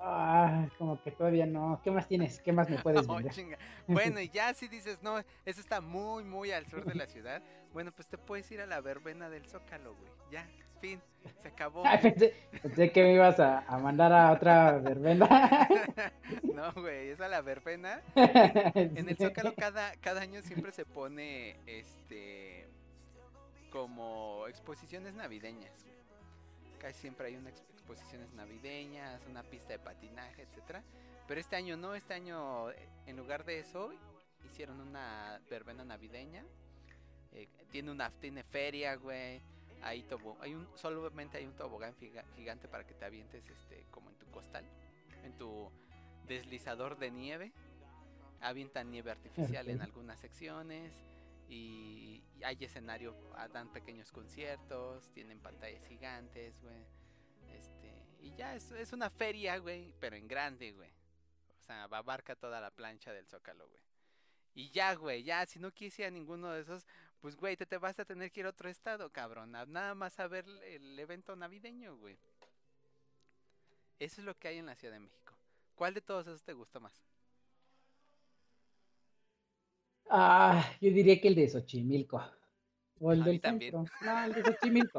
Ah, como que todavía no. ¿Qué más tienes? ¿Qué más me puedes (laughs) Oh, vender? chinga. (laughs) Bueno, y ya si dices, no, eso está muy, muy al sur de la ciudad, bueno, pues te puedes ir a la verbena del Zócalo, güey. Ya, fin, se acabó. (laughs) Ay, pensé, pensé que me ibas a, a mandar a otra verbena. (laughs) no, güey, esa la verbena. (laughs) En el Zócalo cada, cada año siempre se pone, este, como exposiciones navideñas. Casi siempre hay unas exposiciones navideñas, una pista de patinaje, etcétera. Pero este año no, este año eh, en lugar de eso hicieron una verbena navideña. Eh, tiene una tiene feria, güey. Hay tobo- hay un solamente hay un tobogán giga- gigante para que te avientes este como en tu costal, en tu deslizador de nieve. Avientan nieve artificial en algunas secciones y, y hay escenario, ah, dan pequeños conciertos, tienen pantallas gigantes, güey. Este, y ya es, es una feria, güey, pero en grande, güey. O sea, abarca toda la plancha del Zócalo, güey. Y ya, güey, ya, si no quisiera ninguno de esos, pues, güey, te, te vas a tener que ir a otro estado, cabrón. Nada más a ver el evento navideño, güey. Eso es lo que hay en la Ciudad de México. ¿Cuál de todos esos te gusta más? Ah, yo diría que el de Xochimilco. O el A mí del también. centro. (laughs) No, el de Xochimilco.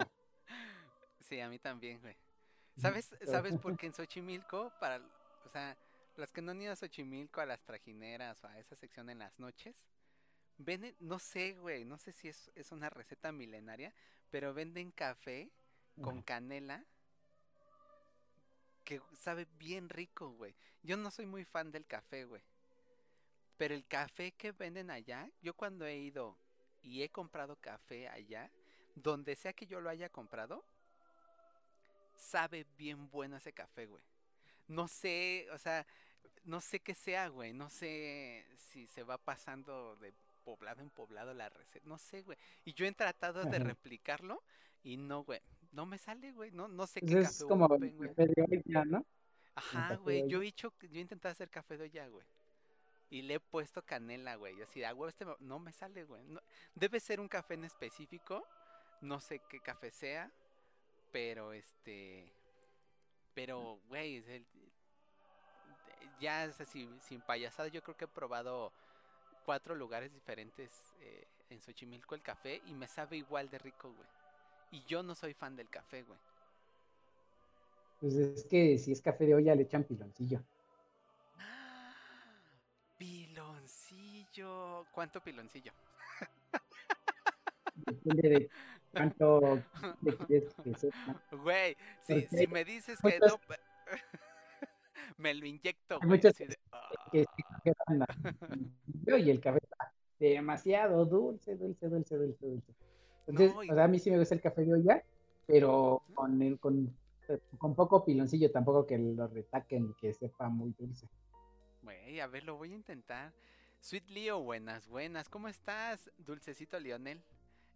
Sí, a mí también, güey. ¿Sabes, ¿Sabes por qué en Xochimilco, para, o sea, las que no han ido a Xochimilco, a las trajineras o a esa sección en las noches, venden, no sé, güey, no sé si es, es una receta milenaria, pero venden café con canela que sabe bien rico, güey. Yo no soy muy fan del café, güey. Pero el café que venden allá, yo cuando he ido y he comprado café allá, donde sea que yo lo haya comprado, sabe bien bueno ese café, güey. No sé, o sea, no sé qué sea, güey. No sé si se va pasando de poblado en poblado la receta. No sé, güey. Y yo he tratado de replicarlo y no, güey. No me sale, güey. No, no sé Pues qué es café como el güey. café de olla, ¿no? Ajá, güey. de Yo he hecho, yo he intentado hacer café de olla, güey. Y le he puesto canela, güey. Así, ah, güey, este me- no me sale, güey. No- debe ser un café en específico. No sé qué café sea. Pero este. Pero, güey, es el- ya es así, sin payasada, yo creo que he probado cuatro lugares diferentes eh, en Xochimilco el café y me sabe igual de rico, güey. Y yo no soy fan del café, güey. Pues es que si es café de olla le echan piloncillo. (gasps) Piloncillo. ¿Cuánto piloncillo? Depende de cuánto que sepa. Güey, si, si me dices que no, (laughs) me lo inyecto, güey. de. Que anda. Y el café está demasiado dulce, dulce, dulce, dulce, dulce. Entonces, No, y- o sea, a mí sí me gusta el café de olla, pero con el, con, con poco piloncillo, tampoco que lo retaquen y que sepa muy dulce. Güey, a ver, lo voy a intentar. Sweet Leo, buenas, buenas. ¿Cómo estás, dulcecito Lionel?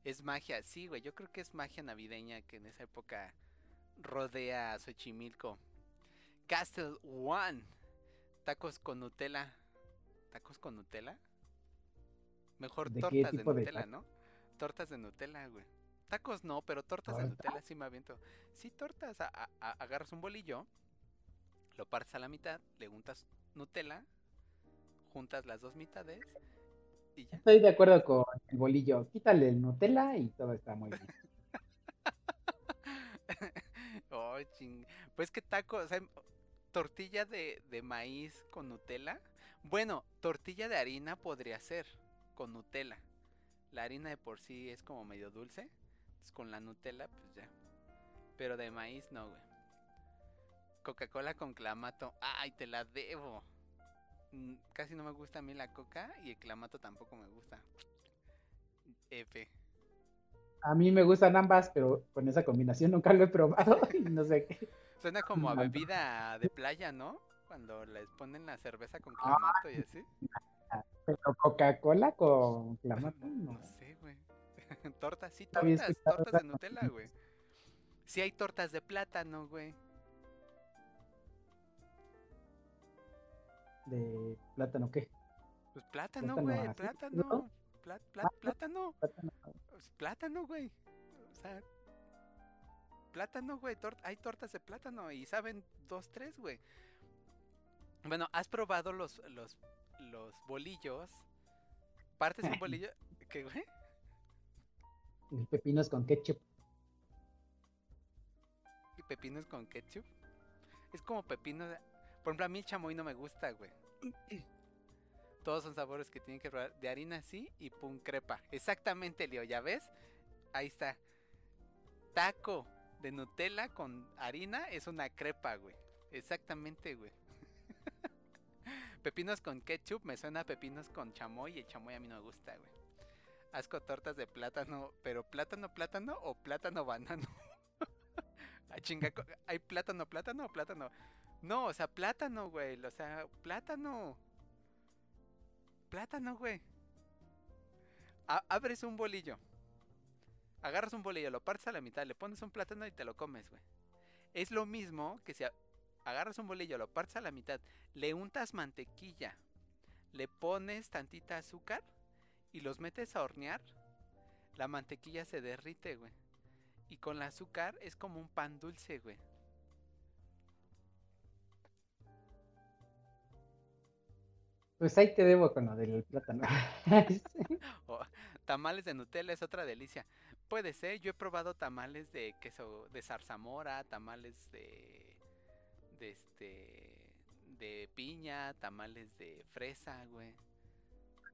Es magia, sí, güey. Yo creo que es magia navideña que en esa época rodea a Xochimilco. Castle One. Tacos con Nutella. ¿Tacos con Nutella? Mejor ¿De qué tortas de Nutella? ¿no? Tortas de Nutella, güey. Tacos no, pero tortas de. Nutella sí me aviento. Sí, tortas. a- a- a- agarras un bolillo, lo partes a la mitad, le untas Nutella, juntas las dos mitades y ya. Estoy de acuerdo con el bolillo. Quítale el Nutella y todo está muy bien. (laughs) oh, ching. Pues que taco, o sea, tortilla de, de maíz con Nutella. Bueno, tortilla de harina podría ser con Nutella. La harina de por sí es como medio dulce. Entonces con la Nutella, pues ya. Pero de maíz no, güey. Coca-Cola con clamato. Ay, te la debo. Mm, Casi no me gusta a mí la coca y el clamato tampoco me gusta. F. A mí me gustan ambas, pero con esa combinación nunca lo he probado (laughs) y no sé qué. Suena como a No. bebida de playa, ¿no? Cuando les ponen la cerveza con clamato y así. Pero Coca-Cola con (laughs) clamato, No, no. no sé, güey. (laughs) tortas, sí, tortas, tortas de Nutella, güey. Sí hay tortas de plátano, güey. De plátano, ¿qué? Pues plátano, güey, así, plátano. ¿no? Plá- plá- Ah, plátano. Plátano. Pues, Plátano, güey. O sea, plátano, güey. tor- hay tortas de plátano y saben dos, tres, güey. Bueno, ¿has probado los, los, los bolillos? Partes un (laughs) bolillo. ¿Qué, güey? El pepino es con ketchup. ¿Y pepinos con ketchup? Es como pepino. de- Por ejemplo, a mí el chamoy no me gusta, güey. (clears throat) Todos son sabores que tienen que probar. De harina sí y pum crepa. Exactamente, Leo, ¿ya ves? Ahí está. Taco de Nutella con harina es una crepa, güey. Exactamente, güey. (laughs) pepinos con ketchup me suena a pepinos con chamoy y el chamoy a mí no me gusta, güey. Asco tortas de plátano, pero plátano, plátano o plátano banano. (laughs) Ah, chinga, ¿hay plátano, plátano o plátano? No, o sea, plátano, güey. O sea, plátano. Plátano, güey. A- abres un bolillo. Agarras un bolillo, lo partes a la mitad, le pones un plátano y te lo comes, güey. Es lo mismo que si agarras un bolillo, lo partes a la mitad, le untas mantequilla, le pones tantita azúcar y los metes a hornear, la mantequilla se derrite, güey. Y con el azúcar es como un pan dulce, güey. Pues ahí te debo con lo del plátano. (laughs) (laughs) O tamales de Nutella es otra delicia. Puede ser, yo he probado tamales de queso de zarzamora, tamales de de este de piña, tamales de fresa, güey.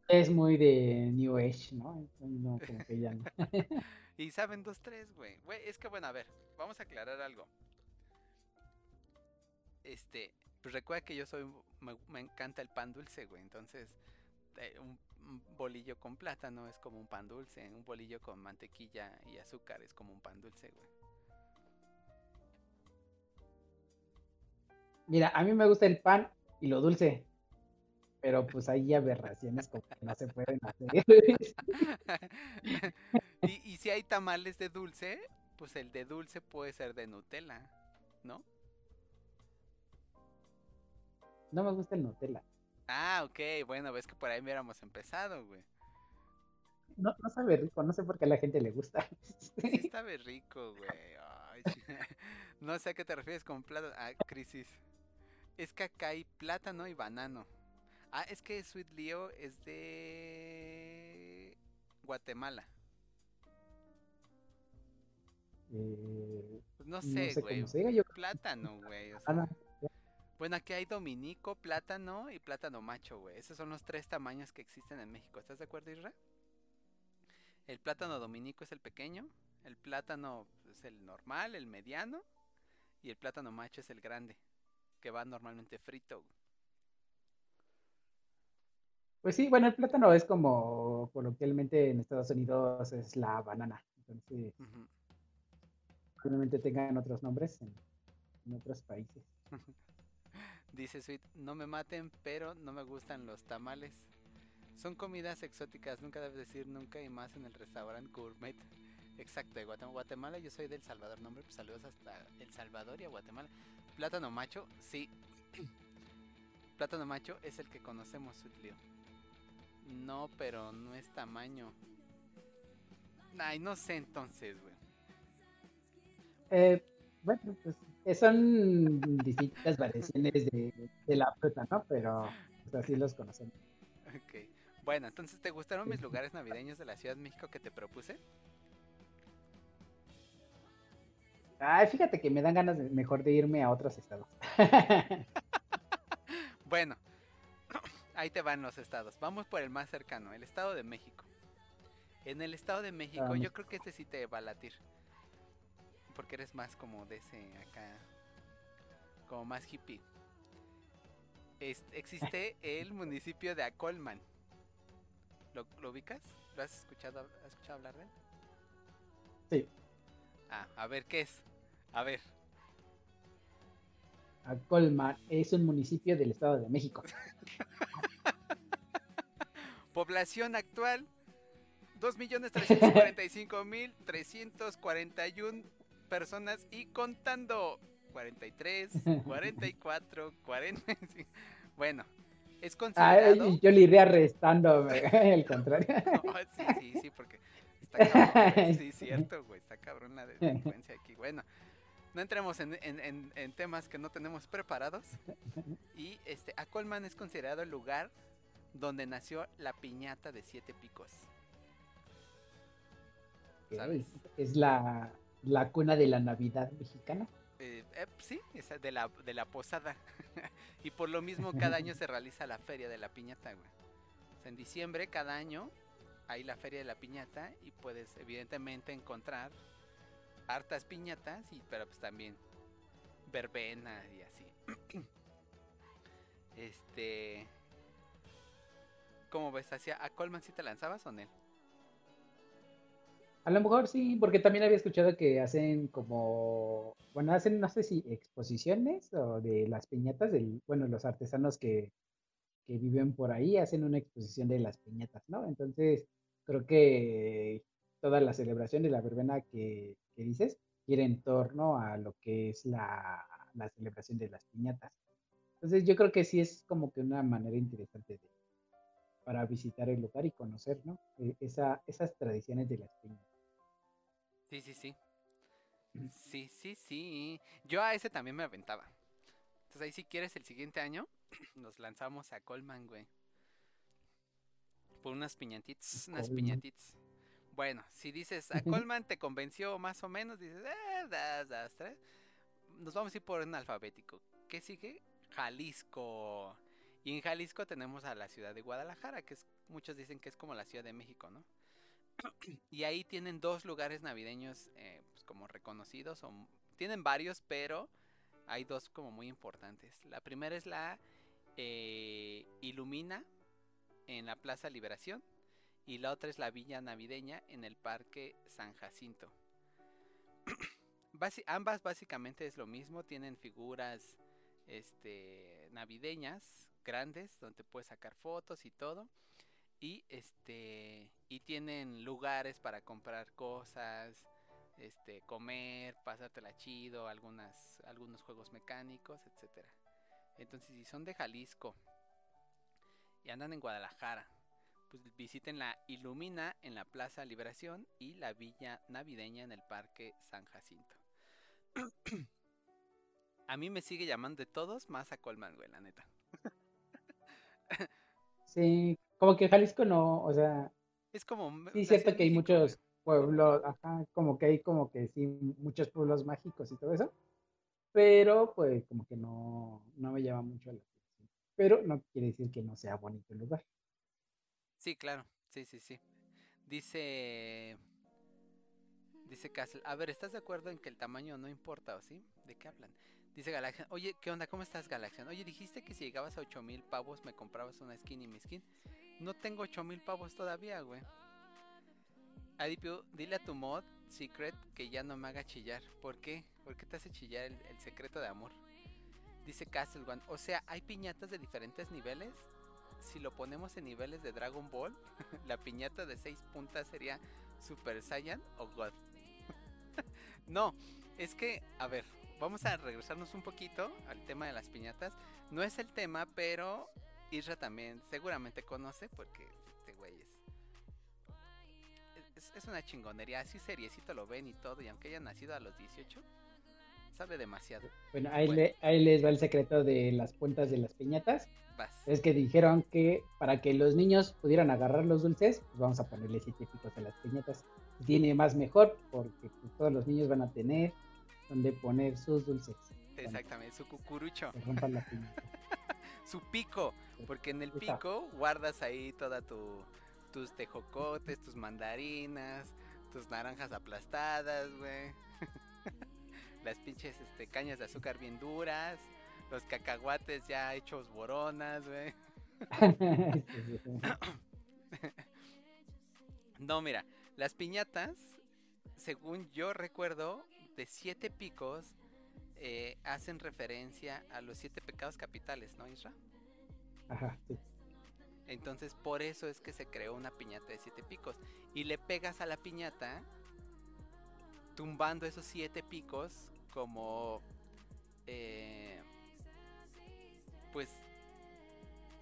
Es muy de New Age, ¿no? No, como que ya no. (laughs) Y saben dos tres, güey. Güey, es que bueno, a ver, vamos a aclarar algo. Este, pues recuerda que yo soy me, me encanta el pan dulce, güey. Entonces, eh, un, un bolillo con plátano es como un pan dulce, un bolillo con mantequilla y azúcar es como un pan dulce, güey. Mira, a mí me gusta el pan y lo dulce, pero pues hay aberraciones como que no se pueden hacer. (laughs) y, y si hay tamales de dulce, pues el de dulce puede ser de Nutella, ¿no? No me gusta el Nutella. Ah, ok, bueno, ves que por ahí hubiéramos empezado, güey. No, no sabe rico, no sé por qué a la gente le gusta. Sí (laughs) estaba rico, güey. Ay, (laughs) no sé a qué te refieres con plátano. Ah, crisis. Es que acá hay plátano y banano. Ah, es que Sweet Leo es de Guatemala. Eh, Pues no no sé, güey. cómo se diga, yo creo Plátano, güey. o sea, Bueno, aquí hay dominico, plátano y plátano macho, güey. Esos son los tres tamaños que existen en México. ¿Estás de acuerdo, Isra? El plátano dominico es el pequeño, el plátano es el normal, el mediano, y el plátano macho es el grande, que va normalmente frito. güey. Pues sí, bueno, el plátano es como coloquialmente en Estados Unidos es la banana. Entonces, Ujú. probablemente tengan otros nombres en, en otros países. (laughs) Dice Sweet, no me maten, pero no me gustan los tamales. Son comidas exóticas, nunca debes decir nunca y más en el restaurante gourmet. Exacto, de Guatem- Guatemala, yo soy del Salvador, nombre, pues saludos hasta El Salvador y a Guatemala. Plátano macho, sí. (clears throat) Plátano macho es el que conocemos, Sweet Leo. No, pero no es tamaño. Ay, no sé entonces, güey. Eh, bueno, pues son distintas variaciones de, de la fruta, ¿no? Pero pues, así los conocemos. Ok. Bueno, entonces, ¿te gustaron mis lugares navideños de la Ciudad de México que te propuse? Ay, fíjate que me dan ganas de, mejor de irme a otros estados. (laughs) Bueno, (clears throat) ahí te van los estados. Vamos por el más cercano, el Estado de México. En el Estado de México, Vamos. yo creo que este sí te va a latir. Porque eres más como de ese acá. Como más hippie. Es- existe (laughs) el municipio de Acolman. ¿Lo, lo ubicas? ¿Lo has escuchado, has escuchado hablar de él? Sí. Ah, a ver, ¿qué es? A ver. Acolman es un municipio del Estado de México. (laughs) Población actual 2.345.341 personas y contando 43, 44, 45. Bueno, es considerado. Ay, yo le iría restando, (laughs) el contrario. (laughs) No, sí, sí, sí, porque está cabrón. güey. Sí, (laughs) cierto, güey. Está cabrón la delincuencia aquí. Bueno, no entremos en, en- en- en temas que no tenemos preparados. Y este, Acolman es considerado el lugar donde nació la piñata de siete picos. ¿Sabes? Es la, la cuna de la Navidad mexicana. Eh, eh, sí, esa de la, de la posada. (laughs) y por lo mismo cada año (laughs) se realiza la feria de la piñata, güey. O sea, en diciembre cada año hay la feria de la piñata y puedes evidentemente encontrar hartas piñatas, y, pero pues también verbena y así. (clears throat) este... ¿Cómo ves? ¿Hacia a Colman si te lanzabas o no? A lo mejor sí, porque también había escuchado que hacen como, bueno, hacen, no sé si exposiciones o de las piñatas, del, bueno, los artesanos que, que viven por ahí hacen una exposición de las piñatas, ¿no? Entonces, creo que toda la celebración de la verbena que, que dices gira en torno a lo que es la, la celebración de las piñatas. Entonces, yo creo que sí es como que una manera interesante de, para visitar el lugar y conocer, ¿no? E- Esa, esas tradiciones de las piñatas. Sí, sí, sí. Sí, sí, sí. Yo a ese también me aventaba. Entonces ahí si quieres el siguiente año (clears throat) nos lanzamos a Colman, güey. Por unas piñatitas, unas piñatitas. Bueno, si dices a (laughs) Colman te convenció más o menos, dices, eh, das, das, tres. Nos vamos a ir por un alfabético. ¿Qué sigue? Jalisco. Y en Jalisco tenemos a la ciudad de Guadalajara, que es, muchos dicen que es como la Ciudad de México, ¿no? (clears throat) y ahí tienen dos lugares navideños eh, pues, como reconocidos, tienen varios, pero hay dos como muy importantes. La primera es la eh, Ilumina en la Plaza Liberación y la otra es la Villa Navideña en el Parque San Jacinto. (clears throat) Ambas básicamente es lo mismo, tienen figuras este navideñas grandes donde puedes sacar fotos y todo y este y tienen lugares para comprar cosas, este comer, pasártela chido, algunas algunos juegos mecánicos, etcétera. Entonces, si son de Jalisco y andan en Guadalajara, pues visiten la Ilumina en la Plaza Liberación y la Villa Navideña en el Parque San Jacinto. (clears throat) A mí me sigue llamando de todos más a Colman, güey, la neta. (laughs) Sí, como que Jalisco no, o sea, Es como sí cierto que hay muchos pueblos, ajá, como que hay como que sí, muchos pueblos mágicos y todo eso, pero pues como que no, no me llama mucho la atención. Pero no quiere decir que no sea bonito el lugar. Sí, claro. Sí, sí, sí. Dice. Dice Castle. A ver, ¿estás de acuerdo en que el tamaño no importa o sí? ¿De qué hablan? Dice Galaxian. Oye, ¿qué onda? ¿Cómo estás, Galaxian? Oye, dijiste que si llegabas a 8000 pavos me comprabas una skin y mi skin. No tengo 8000 pavos todavía, güey. Adipio, dile a tu mod secret que ya no me haga chillar. ¿Por qué? ¿Por qué te hace chillar el, el secreto de amor? Dice Castle One. O sea, hay piñatas de diferentes niveles. Si lo ponemos en niveles de Dragon Ball, (laughs) la piñata de 6 puntas sería Super Saiyan o God. (laughs) no, es que, a ver, vamos a regresarnos un poquito al tema de las piñatas. No es el tema, pero Isra también seguramente conoce porque este güey es, es, es una chingonería. Así seriecito lo ven y todo, y aunque haya nacido a los 18, sabe demasiado. Bueno, ahí, Bueno. le- ahí les va el secreto de las puntas de las piñatas. Vas. Es que dijeron que para que los niños pudieran agarrar los dulces, pues vamos a ponerle siete picos a las piñatas. Tiene más mejor porque pues, todos los niños van a tener donde poner sus dulces. Exactamente, su cucurucho. se rompan la piñata. (laughs) su pico, porque en el pico guardas ahí toda tu tus tejocotes, tus mandarinas, tus naranjas aplastadas, güey. (laughs) Las pinches este, cañas de azúcar bien duras, los cacahuates ya hechos boronas, güey. (coughs) No, mira, las piñatas, según yo recuerdo, de siete picos eh, hacen referencia a los siete pecados capitales, ¿no, Isra? Ajá, sí. Entonces por eso es que se creó una piñata de siete picos. Y le pegas a la piñata tumbando esos siete picos como... eh, pues...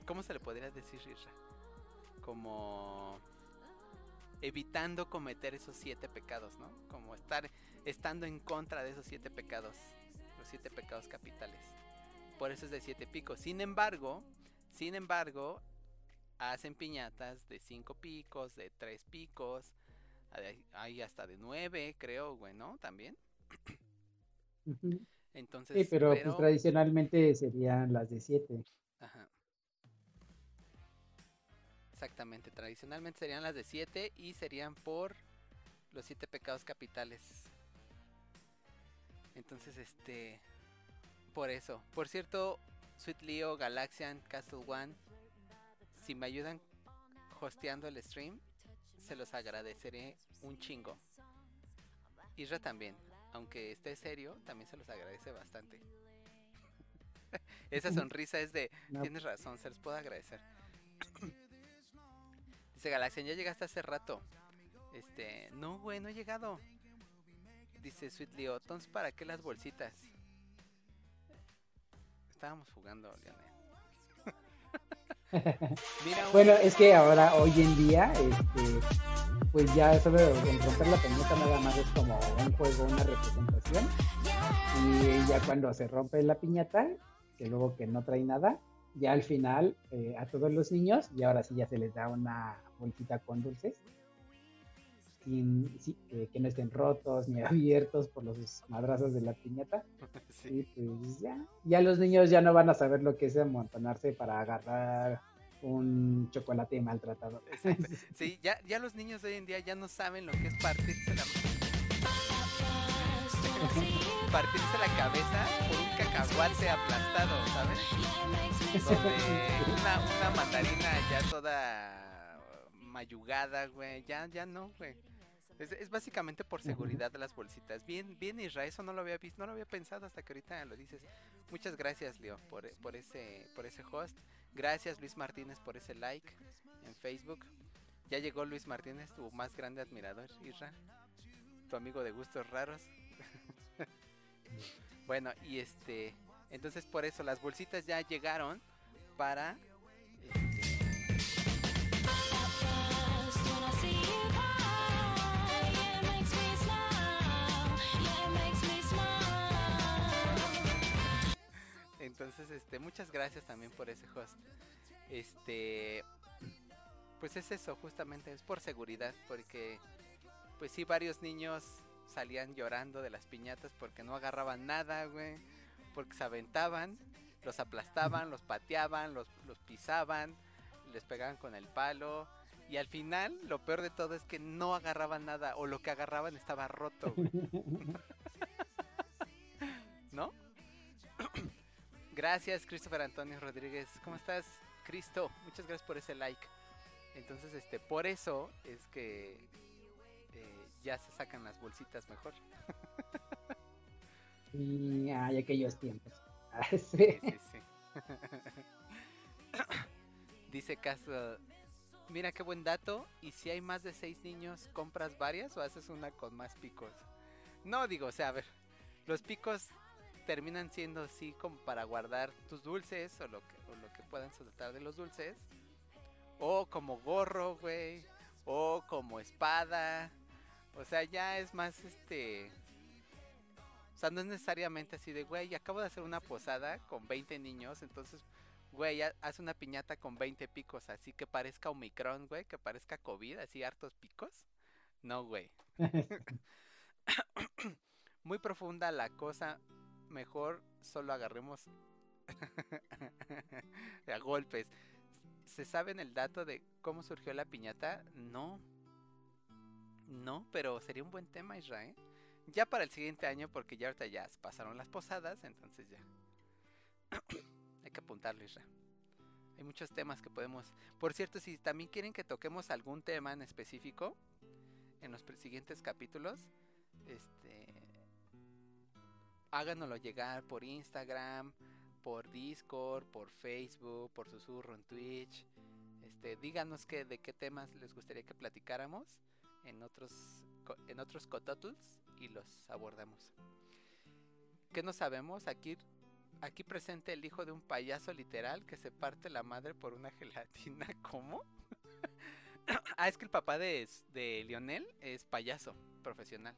¿Cómo se le podría decir, Isra? Como... Evitando cometer esos siete pecados, ¿no? Como estar estando en contra de esos siete pecados. Los siete pecados capitales. Por eso es de siete picos. Sin embargo, sin embargo, hacen piñatas de 5 picos, de 3 picos, hay- hasta de 9, creo, güey, ¿no? También. Entonces, Sí, pero, pues, tradicionalmente serían las de siete. Ajá. Exactamente, tradicionalmente serían las de 7 y serían por los 7 pecados capitales. Entonces, este, por eso. Por cierto, Sweet Leo, Galaxian, Castle One, si me ayudan hosteando el stream, se los agradeceré un chingo. Isra también, aunque esté serio, también se los agradece bastante. (laughs) Esa sonrisa es de, tienes razón, se los puedo agradecer. (coughs) Dice Galaxian, ya llegaste hace rato. Este, no, güey, no he llegado. Dice Sweet Leo, entonces, ¿para qué las bolsitas? Estábamos jugando, Leonel. (laughs) Mira, Bueno, es que ahora, hoy en día, este, pues ya eso de romper la piñata nada más es como un juego, una representación. Y ya cuando se rompe la piñata, que luego que no trae nada, ya al final eh, a todos los niños, y ahora sí ya se les da una bolsita con dulces. Sin, eh, que no estén rotos ni (laughs) abiertos por los madrazos de la piñata. (laughs) Sí. Y pues ya, ya los niños ya no van a saber lo que es amontonarse para agarrar un chocolate maltratado. Exacto. (laughs) Sí, ya, ya los niños de hoy en día ya no saben lo que es partirse la partirse la cabeza por un cacahuate aplastado, ¿sabes? Donde una, una mandarina ya toda mayugada, güey, ya, ya no, güey. Es, es básicamente por seguridad de las bolsitas. Bien, bien Israel, eso no lo había visto, no lo había pensado hasta que ahorita lo dices. Muchas gracias, Leo, por, por ese, por ese host. Gracias Luis Martínez por ese like en Facebook. Ya llegó Luis Martínez, tu más grande admirador, Isra. Tu amigo de gustos raros. (laughs) bueno, y este, entonces por eso las bolsitas ya llegaron para Entonces, este, muchas gracias también por ese host. Este, pues es eso, justamente es por seguridad, porque pues sí varios niños salían llorando de las piñatas porque no agarraban nada, güey, porque se aventaban, los aplastaban, los pateaban, los, los pisaban, les pegaban con el palo. Y al final, lo peor de todo es que no agarraban nada, o lo que agarraban estaba roto, güey. (laughs) Gracias, Christopher Antonio Rodríguez. ¿Cómo estás, Cristo? Muchas gracias por ese like. Entonces, este, por eso es que eh, ya se sacan las bolsitas mejor. (laughs) Y hay aquellos tiempos. (laughs) Sí. Sí, sí, sí. (coughs) Dice Caso, mira qué buen dato. Y si hay más de seis niños, ¿compras varias o haces una con más picos? No, digo, o sea, a ver, los picos terminan siendo así como para guardar tus dulces o lo que, o lo que puedan soltar de los dulces. O como gorro, güey. O como espada. O sea, ya es más este... O sea, no es necesariamente así de, güey, acabo de hacer una posada con 20 niños, entonces, güey, ha- haz una piñata con 20 picos, así que parezca Omicron, güey, que parezca COVID, así hartos picos. No, güey. (laughs) (coughs) Muy profunda la cosa, mejor solo agarremos (laughs) a golpes. ¿Se saben el dato de cómo surgió la piñata? No. No, pero sería un buen tema, Israel. Ya para el siguiente año, porque ya ahorita ya pasaron las posadas, entonces ya. (coughs) Hay que apuntarlo, Israel. Hay muchos temas que podemos... Por cierto, si también quieren que toquemos algún tema en específico en los siguientes capítulos, este... Háganoslo llegar por Instagram, por Discord, por Facebook, por susurro en Twitch. Este, díganos que, de qué temas les gustaría que platicáramos en otros, en otros cototls y los abordamos. ¿Qué no sabemos? Aquí, aquí presente el hijo de un payaso literal que se parte la madre por una (laughs) gelatina. ¿Cómo? (coughs) ah, es que el papá de, de Lionel es payaso profesional.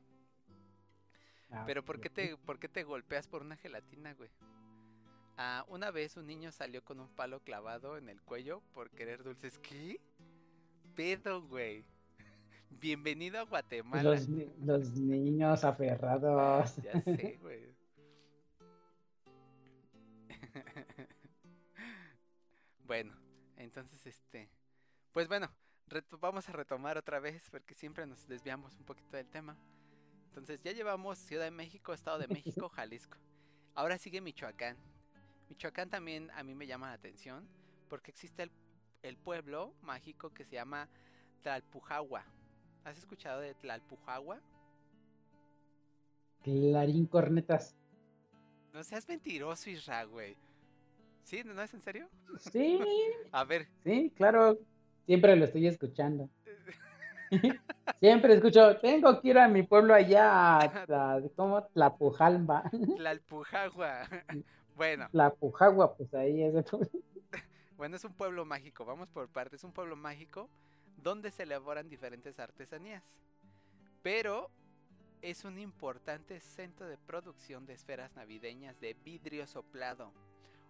Ah, Pero ¿por qué, te, ¿por qué te golpeas por una gelatina, güey? Ah, una vez un niño salió con un palo clavado en el cuello por querer dulces. ¿Qué? Pedo, güey. (laughs) Bienvenido a Guatemala. Los, los niños aferrados. Ya sé, (laughs) güey. bueno, entonces este. Pues bueno, vamos a retomar otra vez porque siempre nos desviamos un poquito del tema. Entonces ya llevamos Ciudad de México, Estado de (laughs) México, Jalisco. Ahora sigue Michoacán. Michoacán también a mí me llama la atención porque existe el, el pueblo mágico que se llama Tlalpujagua. ¿Has escuchado de Tlalpujagua? Clarín cornetas. No seas mentiroso, Isra, güey. ¿Sí? ¿No es en serio? Sí, (laughs) A ver, sí, claro. Siempre lo estoy escuchando. (laughs) Siempre escucho, tengo que ir a mi pueblo allá, a ¿cómo? Tlapujalba. (laughs) Tlalpujagua. (laughs) bueno, Tlapujagua, pues ahí es. el- bueno, es un pueblo mágico. Vamos por partes. Es un pueblo mágico donde se elaboran diferentes artesanías. Pero es un importante centro de producción de esferas navideñas de vidrio soplado.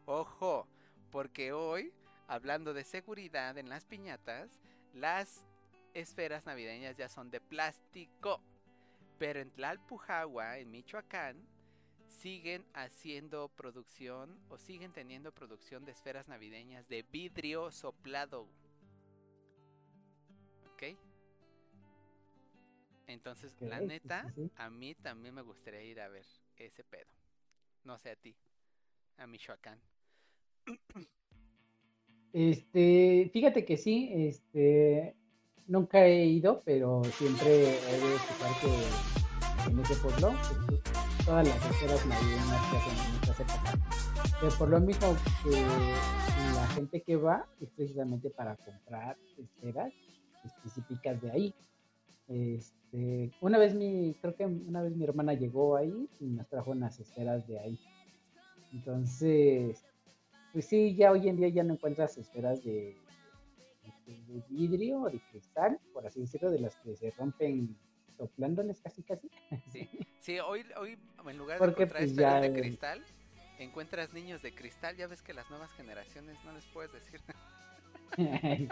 Ojo, porque hoy, hablando de seguridad en las piñatas, Las esferas navideñas ya son de plástico. Pero en Tlalpujagua, en Michoacán, siguen haciendo producción o siguen teniendo producción de esferas navideñas de vidrio soplado. ¿Ok? Entonces, la neta, sí. a mí también me gustaría ir a ver ese pedo. No sé a ti, a Michoacán. Este, fíjate que sí, este, nunca he ido, pero siempre he de escuchar que en ese pueblo, todas las esferas navideñas que hacen en estas épocas. Pero por lo mismo la gente que va es precisamente para comprar esferas específicas de ahí. Este, una vez mi, creo que una vez mi hermana llegó ahí y nos trajo unas esferas de ahí. Entonces, pues sí, ya hoy en día ya no encuentras esferas de, de- vidrio o de cristal, por así decirlo, de las que se rompen soplándoles casi casi. (laughs) Sí, sí hoy, hoy en lugar de Porque, encontrar pues, ya de cristal, encuentras niños de cristal. Ya ves que las nuevas generaciones no les puedes decir. (laughs)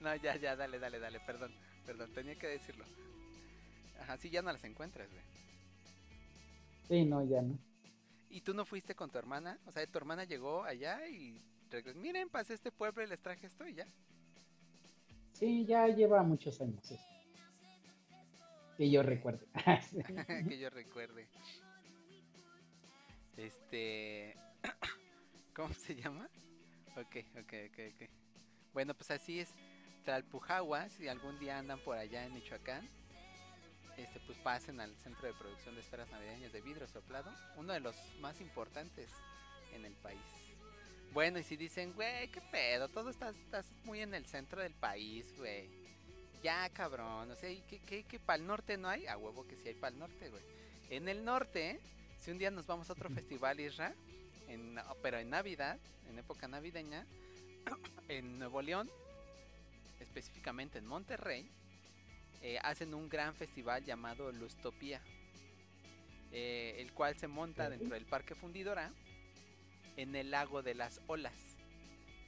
no, ya, ya, dale, dale, dale, perdón, perdón, tenía que decirlo. Ajá, sí, ya no las encuentras, güey. sí, no, ya no. ¿Y tú no fuiste con tu hermana? O sea, tu hermana llegó allá y regresó. Miren, pasé este pueblo y les traje esto y ya. Sí, ya lleva muchos años eso. Que yo recuerde. (laughs) que yo recuerde. Este. (coughs) ¿Cómo se llama? Ok, ok, ok, ok. Bueno, pues así es. Tlalpujagua, si algún día andan por allá en Michoacán, este, pues pasen al centro de producción de esferas navideñas de vidrio soplado, uno de los más importantes en el país. Bueno, y si dicen, güey, qué pedo, todo está, estás muy en el centro del país, güey. Ya, cabrón, o sea, ¿y qué, qué, qué para el norte no hay? A huevo que sí hay para el norte, güey. En el norte, si un día nos vamos a otro festival, Isra, en, pero en Navidad, en época navideña, (clears throat) en Nuevo León, específicamente en Monterrey, eh, hacen un gran festival llamado Lustopía, eh, el cual se monta dentro del Parque Fundidora, en el lago de las olas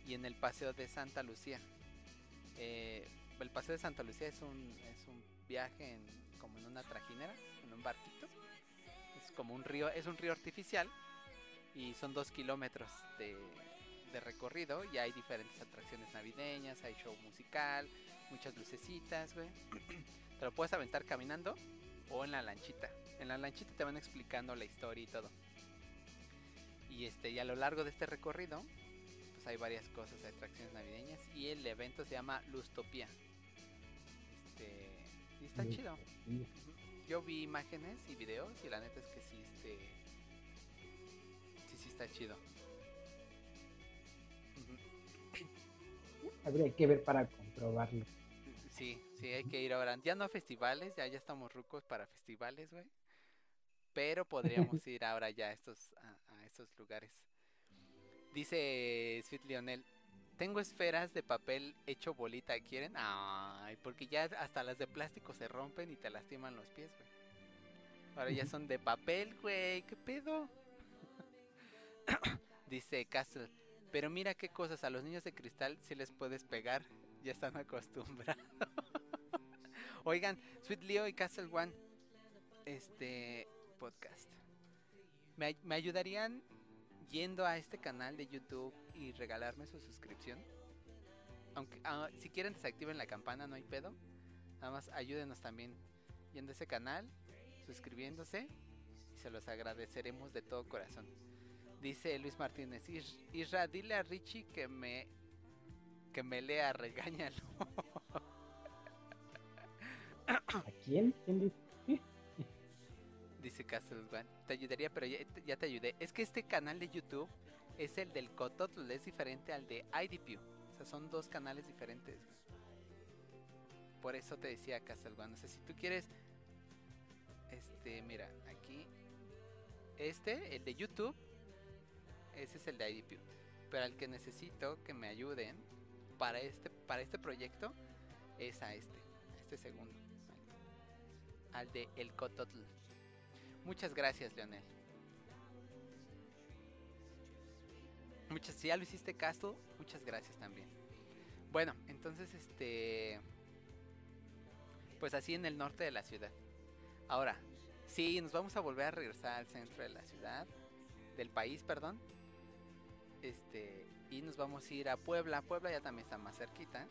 y en el Paseo de Santa Lucía. Eh, el Paseo de Santa Lucía es un, es un viaje en, como en una trajinera, en un barquito. Es como un río, es un río artificial y son dos kilómetros de, de recorrido y hay diferentes atracciones navideñas, hay show musical, muchas lucecitas, güey. Te lo puedes aventar caminando o en la lanchita. En la lanchita te van explicando la historia y todo. Y este, y a lo largo de este recorrido, pues hay varias cosas, hay atracciones navideñas y el evento se llama Lustopía. Este, y está chido. Yo vi imágenes y videos y la neta es que sí, este, sí, sí está chido. Habría que ver para comprobarlo. Sí, sí, hay que ir ahora. Ya no a festivales, ya, ya estamos rucos para festivales, güey. Pero podríamos (laughs) ir ahora ya a estos, a, a estos lugares. Dice Sweet Lionel, tengo esferas de papel hecho bolita, ¿quieren? Ay, porque ya hasta las de plástico se rompen y te lastiman los pies, güey. Ahora ya son de papel, güey, ¿qué pedo? (coughs) Dice Castle, pero mira qué cosas, a los niños de cristal si les puedes pegar, ya están (laughs) acostumbrados. Oigan, Sweet Leo y Castle One, este podcast. ¿Me, me ayudarían yendo a este canal de YouTube y regalarme su suscripción? Aunque ah, si quieren desactiven la campana, no hay pedo. Nada más ayúdenos también yendo a ese canal, suscribiéndose y se los agradeceremos de todo corazón. Dice Luis Martínez, "Is- Isra, dile a Richie que me que me lea, (laughs) regáñalo. ¿A quién? ¿Quién dice? Dice Castle One. Te ayudaría, pero ya, ya te ayudé. Es que este canal de YouTube es el del Cototl, es diferente al de IDPU. O sea, son dos canales diferentes. Por eso te decía Castle One. O sea, si tú quieres. Este, mira, aquí. Este, el de YouTube. Ese es el de IDPU. Pero al que necesito que me ayuden para este, para este proyecto es a este. A este segundo. Al de El Cototl. Muchas gracias, Leonel. Muchas, si ya lo hiciste, Castle, muchas gracias también. Bueno, entonces este pues así en el norte de la ciudad. Ahora, sí, nos vamos a volver a regresar al centro de la ciudad, del país, perdón. Este, y nos vamos a ir a Puebla. Puebla ya también está más cerquita.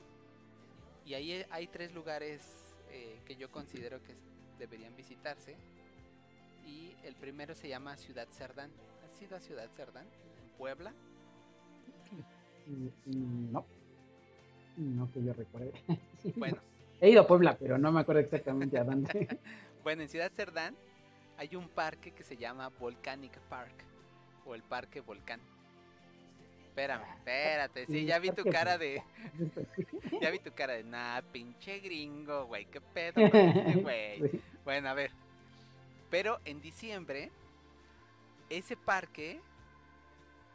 Y ahí hay tres lugares eh, que yo considero que deberían visitarse. Y el primero se llama Ciudad Cerdán. ¿Has ido a Ciudad Cerdán? En Puebla. Mm, No. No que yo recuerde. (laughs) Bueno, He ido a Puebla, pero no me acuerdo exactamente a dónde. (laughs) bueno, en Ciudad Cerdán hay un parque que se llama Volcanic Park. O el Parque Volcán. Espérame, espérate. Sí, ya vi tu cara de. (laughs) Ya vi tu cara de. Nah, pinche gringo, güey. ¿Qué pedo con este güey? Bueno, a ver. Pero en diciembre, ese parque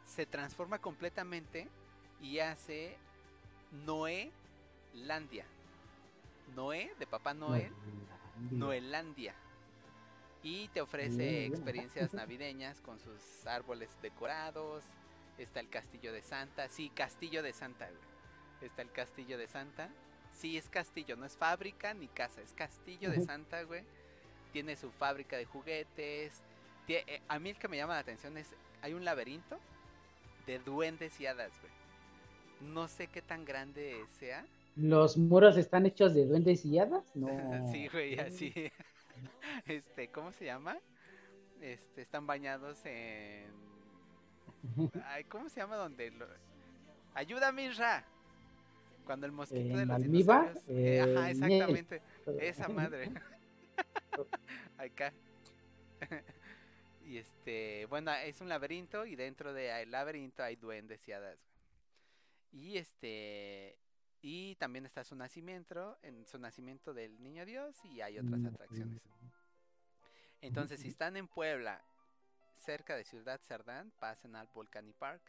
se transforma completamente y hace Noé Landia. Noé, de Papá Noel, Noelandia. Y te ofrece experiencias (laughs) navideñas con sus árboles decorados. Está el castillo de Santa. Sí, castillo de Santa, güey. Está el castillo de Santa. Sí, es castillo, no es fábrica ni casa, es castillo de. (laughs) Santa, güey. Tiene su fábrica de juguetes. Eh, a mí el que me llama la atención es, hay un laberinto de duendes y hadas, güey. No sé qué tan grande sea. ¿Los muros están hechos de duendes y hadas? No. (laughs) Sí, güey, así. (laughs) Este, ¿cómo se llama? Este, están bañados en. (laughs) Ay, ¿cómo se llama donde lo... Ayúdame, Isra. Cuando el mosquito de ¿En los almíbar? dinosaurios. eh, ajá, Eh, exactamente. Esa madre. Acá. (laughs) y este, bueno, es un laberinto y dentro del laberinto hay duendes y hadas. Y este, y también está su nacimiento, en su nacimiento del niño Dios y hay otras Mm, atracciones. Entonces, si están en Puebla, cerca de Ciudad Cerdán, pasen al Volcani Park.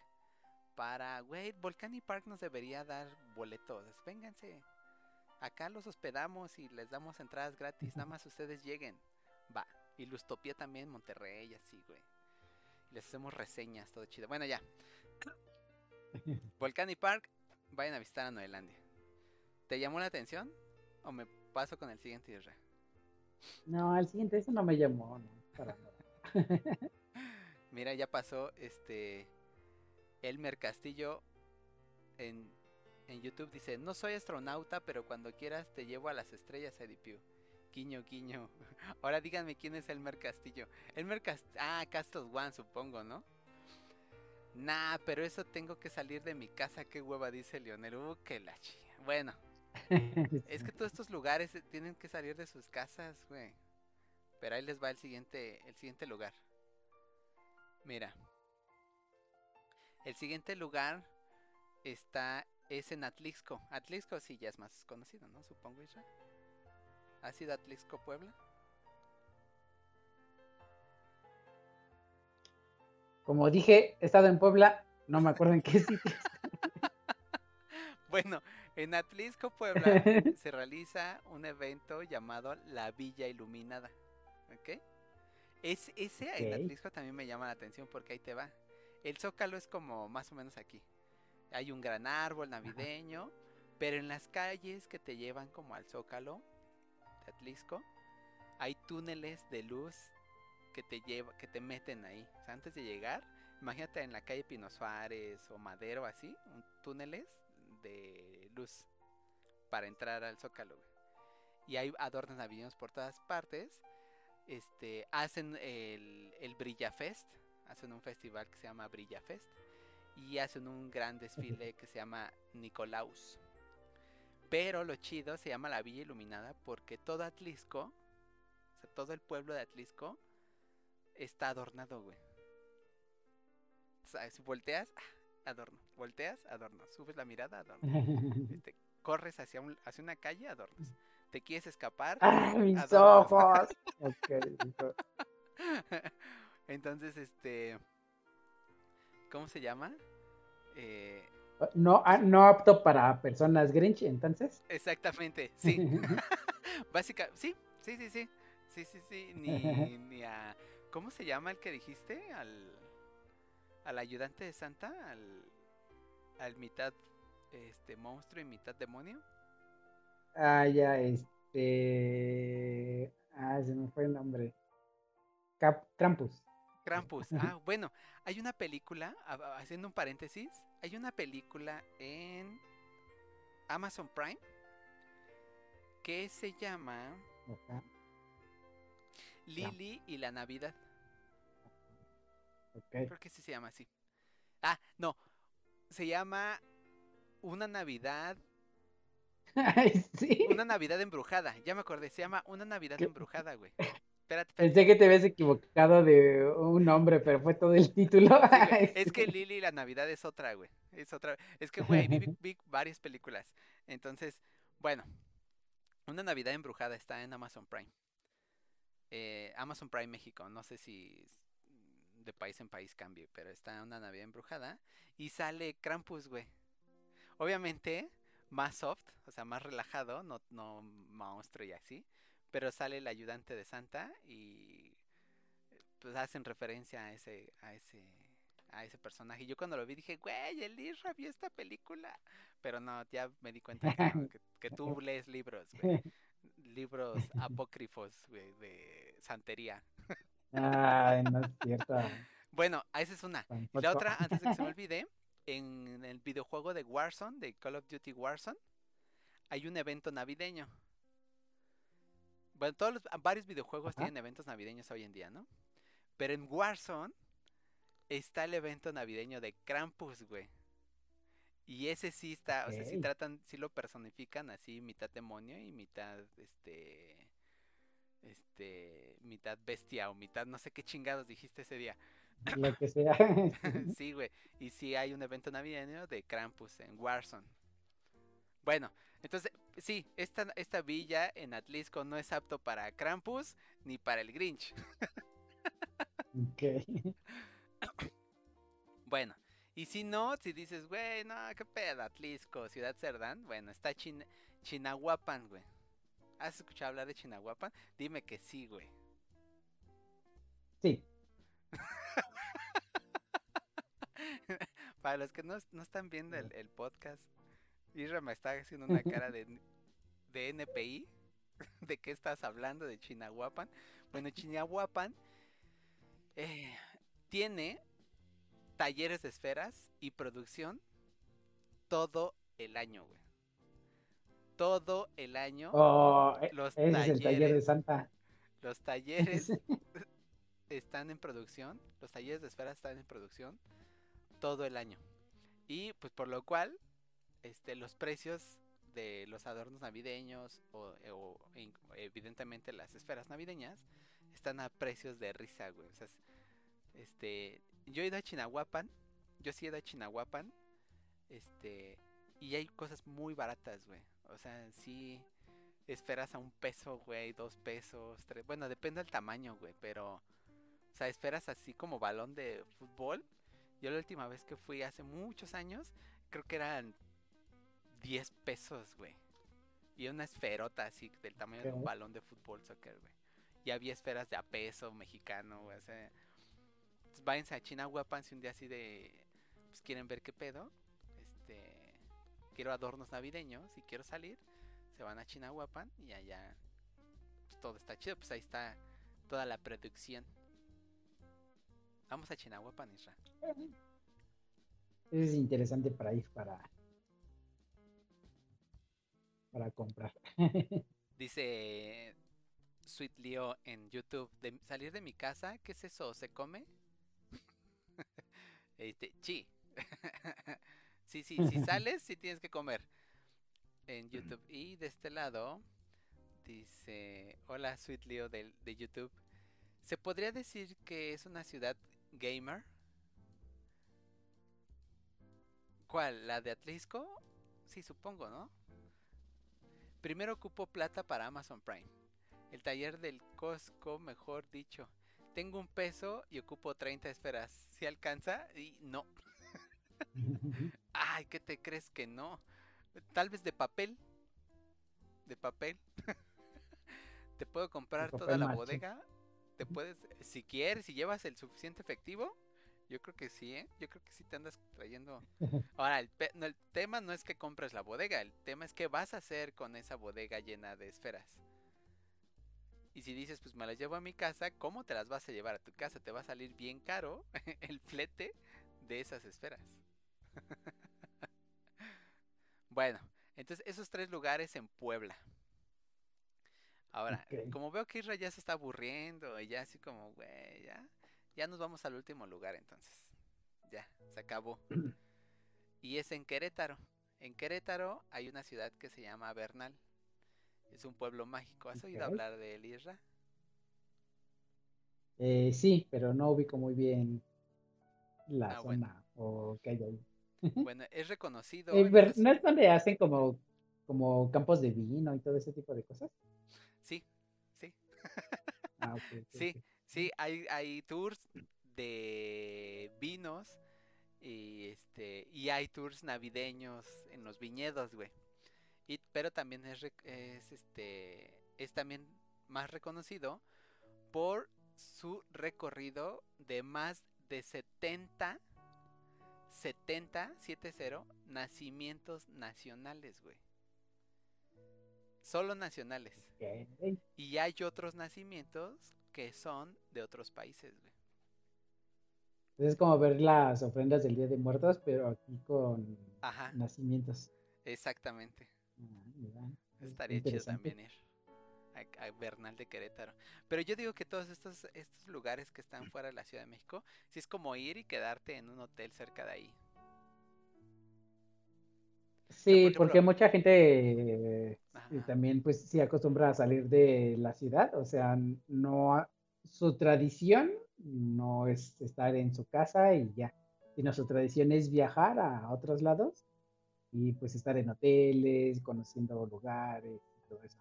Para, güey, Volcani Park nos debería dar boletos. Vénganse. Acá los hospedamos y les damos entradas gratis. Nada más ustedes lleguen. Va. Y Lustopía también, Monterrey, así, güey. Les hacemos reseñas, todo chido. Bueno, ya. (laughs) Volcani Park, vayan a visitar a Noelandia. ¿Te llamó la atención? ¿O me paso con el siguiente Isra? No, el siguiente, eso no me llamó, no, para nada. (laughs) Mira, ya pasó este Elmer Castillo en, en YouTube dice, no soy astronauta, pero cuando quieras te llevo a las estrellas, Eddie Pugh". Quiño, quiño. (laughs) Ahora díganme quién es Elmer Castillo. Elmer Castillo. Ah, Castle One, supongo, ¿no? Nah, pero eso tengo que salir de mi casa, qué hueva, dice Leonel. Uh, que la chi. Bueno, (laughs) es que todos estos lugares eh, tienen que salir de sus casas, güey. Pero ahí les va el siguiente, el siguiente lugar. Mira. El siguiente lugar está es en Atlixco. Atlixco sí ya es más conocido, ¿no? Supongo, Isra. ¿Ha sido Atlixco, Puebla? Como dije, he estado en Puebla, no me acuerdo en qué sitio. (laughs) (laughs) Bueno, en Atlixco, Puebla, (laughs) se realiza un evento llamado La Villa Iluminada. ¿Ok? Es, ese en Ok. Atlixco también me llama la atención porque ahí te va. El Zócalo es como más o menos aquí. Hay un gran árbol navideño, pero en las calles que te llevan como al Zócalo de Atlixco, hay túneles de luz que te lleva, que te meten ahí. O sea, antes de llegar, imagínate en la calle Pino Suárez o Madero así, un túneles de luz para entrar al Zócalo. Y hay adornos navideños por todas partes. Este, hacen el, el Brilla Fest, hacen un festival que se llama Brilla Fest y hacen un gran desfile que se llama Nicolaus. Pero lo chido se llama la Villa Iluminada porque todo Atlisco, o sea, todo el pueblo de Atlisco está adornado, güey. O sea, si volteas, ah, adorno. Volteas, adorno. Subes la mirada, adorno. (laughs) Este, corres hacia, un- hacia una calle, adornos. Te quieres escapar. ¡Ah, mis adornos. (laughs) ojos! Entonces, este. ¿Cómo se llama? Eh, No, ah, no apto para personas Grinch, entonces. exactamente, sí. (laughs) (laughs) Básica, sí, sí, sí, sí. Sí, sí, sí. Ni, (laughs) ni a. ¿Cómo se llama el que dijiste? Al. Al ayudante de Santa, al. Al mitad este monstruo y mitad demonio. Ah, ya, este. Ah, se me fue el nombre. Cap Krampus. Krampus. Ah, bueno, hay una película, haciendo un paréntesis, hay una película en Amazon Prime que se llama Ajá, Lily y la Navidad. ok. Creo que sí se llama así. Ah, no. Se llama Una Navidad. (laughs) Sí. Una Navidad embrujada. Ya me acordé. Se llama Una Navidad ¿Qué? embrujada, güey. (laughs) Espérate, espérate. Pensé que te habías equivocado de un nombre, pero fue todo el título. Sí, (laughs) Es que Lily y la Navidad es otra, güey. Es otra. Es que, güey, vi, (laughs) vi- varias películas. Entonces, bueno. Una Navidad embrujada está en Amazon Prime. Eh, Amazon Prime México. No sé si de país en país cambie, pero está una Navidad embrujada. Y sale Krampus, güey. Obviamente, más soft, o sea, más relajado, no, no monstruo y así. Pero sale el ayudante de Santa y pues hacen referencia a ese, a ese, a ese personaje. Y yo cuando lo vi dije, güey, el Isra vio esta película. Pero no, ya me di cuenta que, que, que tú (laughs) lees libros, güey. Libros apócrifos, güey, de santería. Ay, no es cierto. Bueno, esa es una. Y la otra, antes de que se me (laughs) olvide, en el videojuego de Warzone, de Call of Duty Warzone, hay un evento navideño. Bueno, todos los, varios videojuegos Ajá. tienen eventos navideños hoy en día, ¿no? Pero en Warzone está el evento navideño de Krampus, güey. Y ese sí está, o sea, sí tratan, sí lo personifican así, mitad demonio y mitad, este, este, mitad bestia o mitad, no sé qué chingados dijiste ese día. Lo que (coughs) sea. (laughs) sí, güey. Y sí hay un evento navideño de Krampus en Warzone. Bueno, entonces, sí, esta, esta villa en Atlisco no es apto para Krampus ni para el Grinch. Ok. (coughs) Bueno, y si no, si dices, güey, no, qué pedo, Atlisco, Ciudad Cerdán, bueno, está Chin Chinahuapan, güey. ¿Has escuchado hablar de Chinahuapan? Dime que sí, güey. Sí. (laughs) Para los que no, no están viendo el, el podcast, Isra me está haciendo una cara de, (laughs) de NPI. (laughs) ¿De qué estás hablando? De Chinahuapan. Bueno, Chinahuapan eh, tiene talleres de esferas y producción todo el año, güey. Todo el año. Oh, e- Los ese es el taller de talleres. Santa. Los talleres (laughs) están en producción, los talleres de esferas están en producción todo el año. Y pues por lo cual, este, los precios de los adornos navideños o, eh, evidentemente las esferas navideñas están a precios de risa, güey. O sea, es- este, yo he ido a Chinahuapan, yo sí he ido a Chinahuapan, este, y hay cosas muy baratas, güey. O sea, sí esferas a un peso, güey, dos pesos, tres. Bueno, depende del tamaño, güey, pero. O sea, esferas así como balón de fútbol. Yo la última vez que fui hace muchos años, creo que eran 10 pesos, güey. Y una esferota así, del tamaño de un balón de fútbol, soccer, güey. Y había esferas de a peso mexicano, güey. O sea, pues váyanse a China Guapan si un día así de. Pues quieren ver qué pedo. Este. Quiero adornos navideños y quiero salir se van a Chinahuapan y allá pues, todo está chido, pues ahí está toda la producción. Vamos a Chinahuapan, Isra. Es interesante para ir para para comprar. (laughs) Dice Sweet Leo en YouTube, de salir de mi casa, ¿qué es eso? ¿Se come? (laughs) este, sí. (laughs) sí, sí, si sales, sí tienes que comer. En YouTube. Y de este lado dice, hola Sweet Leo del- de YouTube. ¿Se podría decir que es una ciudad gamer? ¿Cuál? ¿La de Atlisco? Sí, supongo, ¿no? Primero ocupo plata para Amazon Prime. El taller del Costco, mejor dicho. Tengo un peso y ocupo 30 esferas. ¿Si alcanza? Y no. (laughs) Ay, ¿qué te crees que no? Tal vez de papel. De papel. (laughs) te puedo comprar toda la bodega. Te puedes, si quieres, si llevas el suficiente efectivo, Yo creo que sí, ¿eh? Yo creo que sí te andas trayendo. (laughs) Ahora, el, pe- no, el tema no es que compres la bodega, el tema es qué vas a hacer con esa bodega llena de esferas. Y si dices, pues me las llevo a mi casa, ¿cómo te las vas a llevar a tu casa? Te va a salir bien caro (laughs) el flete de esas esferas. (laughs) bueno, entonces esos tres lugares en Puebla. Ahora, como veo que Isra ya se está aburriendo y ya así como, güey, ya, ya nos vamos al último lugar entonces. Ya, se acabó. (clears throat) Y es en Querétaro. En Querétaro hay una ciudad que se llama Bernal. Es un pueblo mágico. ¿Has oído hablar de él, Isra? Eh, sí, pero no ubico muy bien la Ah, bueno. zona o qué hay ahí. (laughs) Bueno, es reconocido. Eh, ¿No es donde hacen como, como campos de vino y todo ese tipo de cosas? Sí, sí. Ah, Sí. Sí, hay, hay tours de vinos y este y hay tours navideños en los viñedos, güey. Y, pero también es, es este es también más reconocido por su recorrido de más de 70 70 70 nacimientos nacionales, güey. Solo nacionales. Y hay otros nacimientos que son de otros países, güey. Es como ver las ofrendas del Día de Muertos, pero aquí con Ajá, nacimientos. exactamente. Ah, Estaría chido también ir a, a Bernal de Querétaro. Pero yo digo que todos estos, estos lugares que están fuera de la Ciudad de México, sí es como ir y quedarte en un hotel cerca de ahí. Sí, ejemplo- porque mucha gente eh, también pues sí acostumbra a salir de la ciudad, o sea, no su tradición no es estar en su casa y ya, sino su tradición es viajar a otros lados y pues estar en hoteles, conociendo lugares y todo eso.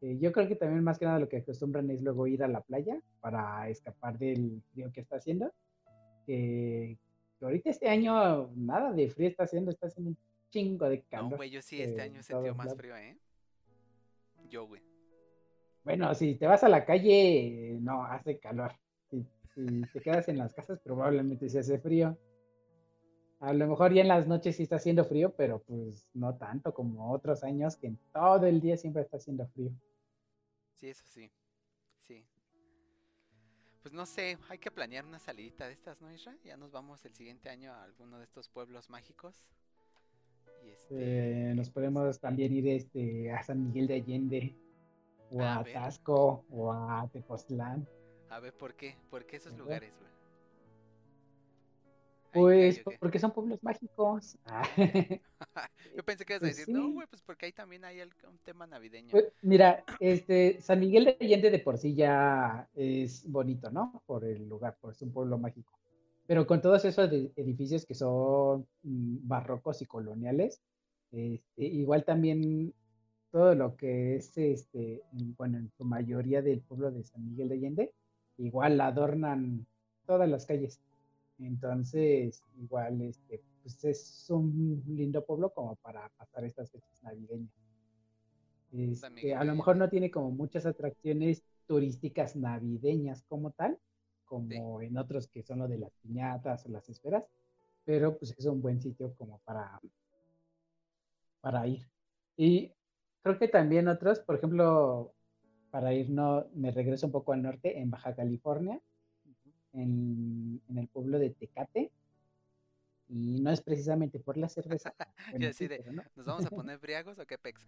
Eh, yo creo que también más que nada lo que acostumbran es luego ir a la playa para escapar del frío que está haciendo. Que ahorita este año nada de frío está haciendo, está haciendo un chingo de No, calor. güey, yo sí este eh, año todos más frío, ¿eh? Yo, güey. Bueno, si te vas a la calle, no, hace calor. Si, si te quedas en las casas, probablemente sí hace frío. A lo mejor ya en las noches sí está haciendo frío, pero pues no tanto como otros años que en todo el día siempre está haciendo frío. Sí, eso sí. Sí. Pues no sé, hay que planear una salidita de estas, ¿no, Isra? Ya nos vamos el siguiente año a alguno de estos pueblos mágicos. Y este. Eh, nos podemos también ir este, a San Miguel de Allende, o A a. Tasco, o a Tepoztlán. A ver, ¿por qué? ¿Por qué esos lugares, güey? Pues porque son pueblos mágicos. (laughs) Ah, (laughs) Yo pensé que ibas a Pues decir, no, güey, pues porque ahí también hay un tema navideño. Pues, mira, este, San Miguel de Allende de por sí ya es bonito, ¿no? Por el lugar, por ser un pueblo mágico. Pero con todos esos edificios que son mm, barrocos y coloniales, este, igual también todo lo que es, este, en- bueno, en su mayoría del pueblo de San Miguel de Allende, igual adornan todas las calles. Entonces, igual, este, pues es un lindo pueblo como para pasar estas fechas navideñas. Este, a lo mejor no tiene como muchas atracciones turísticas navideñas como tal, como en otros que son lo de las piñatas o las esferas, pero pues es un buen sitio como para, para ir. Y creo que también otros, por ejemplo, para ir, no, me regreso un poco al norte, en Baja California, en, en el pueblo de Tecate, y no es precisamente por la cerveza, (laughs) bueno, así sí, de, pero no. ¿Nos vamos a poner (laughs) briagos o qué pex?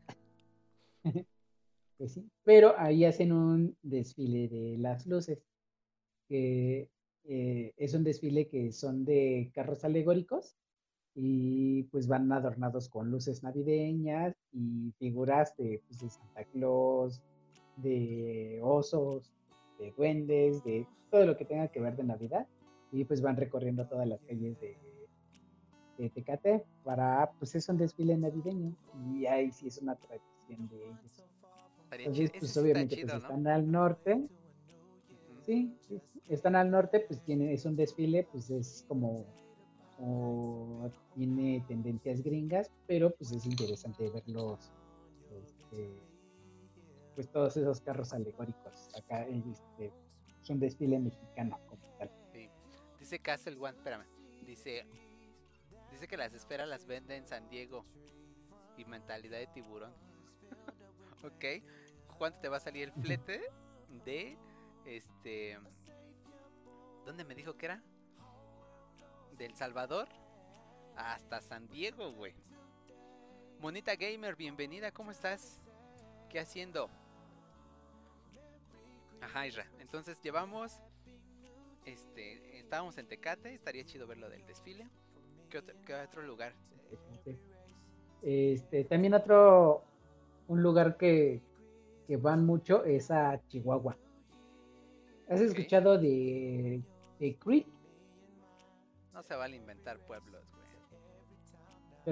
Pues sí, pero ahí hacen un desfile de las luces, que eh, es un desfile que son de carros alegóricos y pues van adornados con luces navideñas y figuras de, pues, de Santa Claus, de osos, de duendes, de todo lo que tenga que ver de Navidad y pues van recorriendo todas las calles de, de Tecate para, pues es un desfile navideño y ahí sí es una tradición de ellos. Entonces, pues obviamente chido, pues, ¿no? están al norte. Sí, sí, están al norte, pues tiene, es un desfile, pues es como, tiene tendencias gringas, pero pues es interesante verlos, este, pues todos esos carros alegóricos, acá este, es un desfile mexicano como tal. Sí. Dice Castle One, espérame. Dice. Dice que las esferas las vende en San Diego. Y mentalidad de tiburón. (laughs) ok. ¿Cuánto te va a salir el flete de este. ¿Dónde me dijo que era? Del Salvador hasta San Diego, güey. Monita Gamer, bienvenida, ¿cómo estás? ¿Qué haciendo? Ajá, Isra. Entonces llevamos. Este. Estábamos en Tecate, estaría chido ver lo del desfile. ¿Qué otro, lugar? Este, también otro, un lugar que, que van mucho es a Chihuahua. ¿Has Ok. escuchado de, de Creek? No se vale inventar pueblos, güey.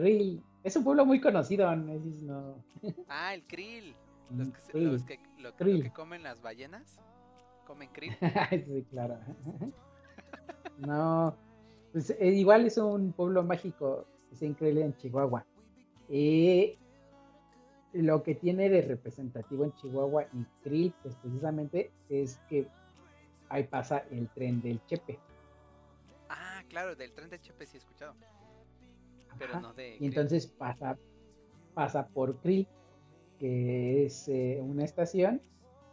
Krill. Es un pueblo muy conocido, no. Ah, el krill. Los que, se- Krill. los que, lo, lo Krill. que comen las ballenas. Comen krill. (laughs) sí, claro. (laughs) No, pues eh, igual es un pueblo mágico, es increíble en Chihuahua. Y lo que tiene de representativo en Chihuahua y Krill, pues precisamente es que ahí pasa el tren del Chepe. Ah, claro, del tren de Chepe sí he escuchado. Pero Ajá. no de. Y entonces pasa, pasa por Krill, que es eh, una estación,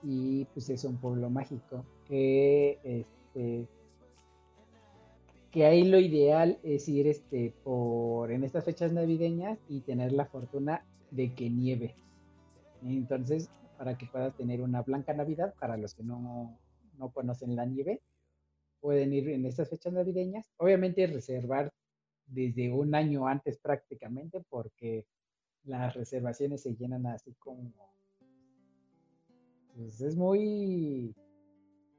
y pues es un pueblo mágico. Que este que ahí lo ideal es ir este por en estas fechas navideñas y tener la fortuna de que nieve. Entonces, para que puedas tener una blanca Navidad, para los que no, no conocen la nieve, pueden ir en estas fechas navideñas. Obviamente reservar desde un año antes prácticamente porque las reservaciones se llenan así como pues es muy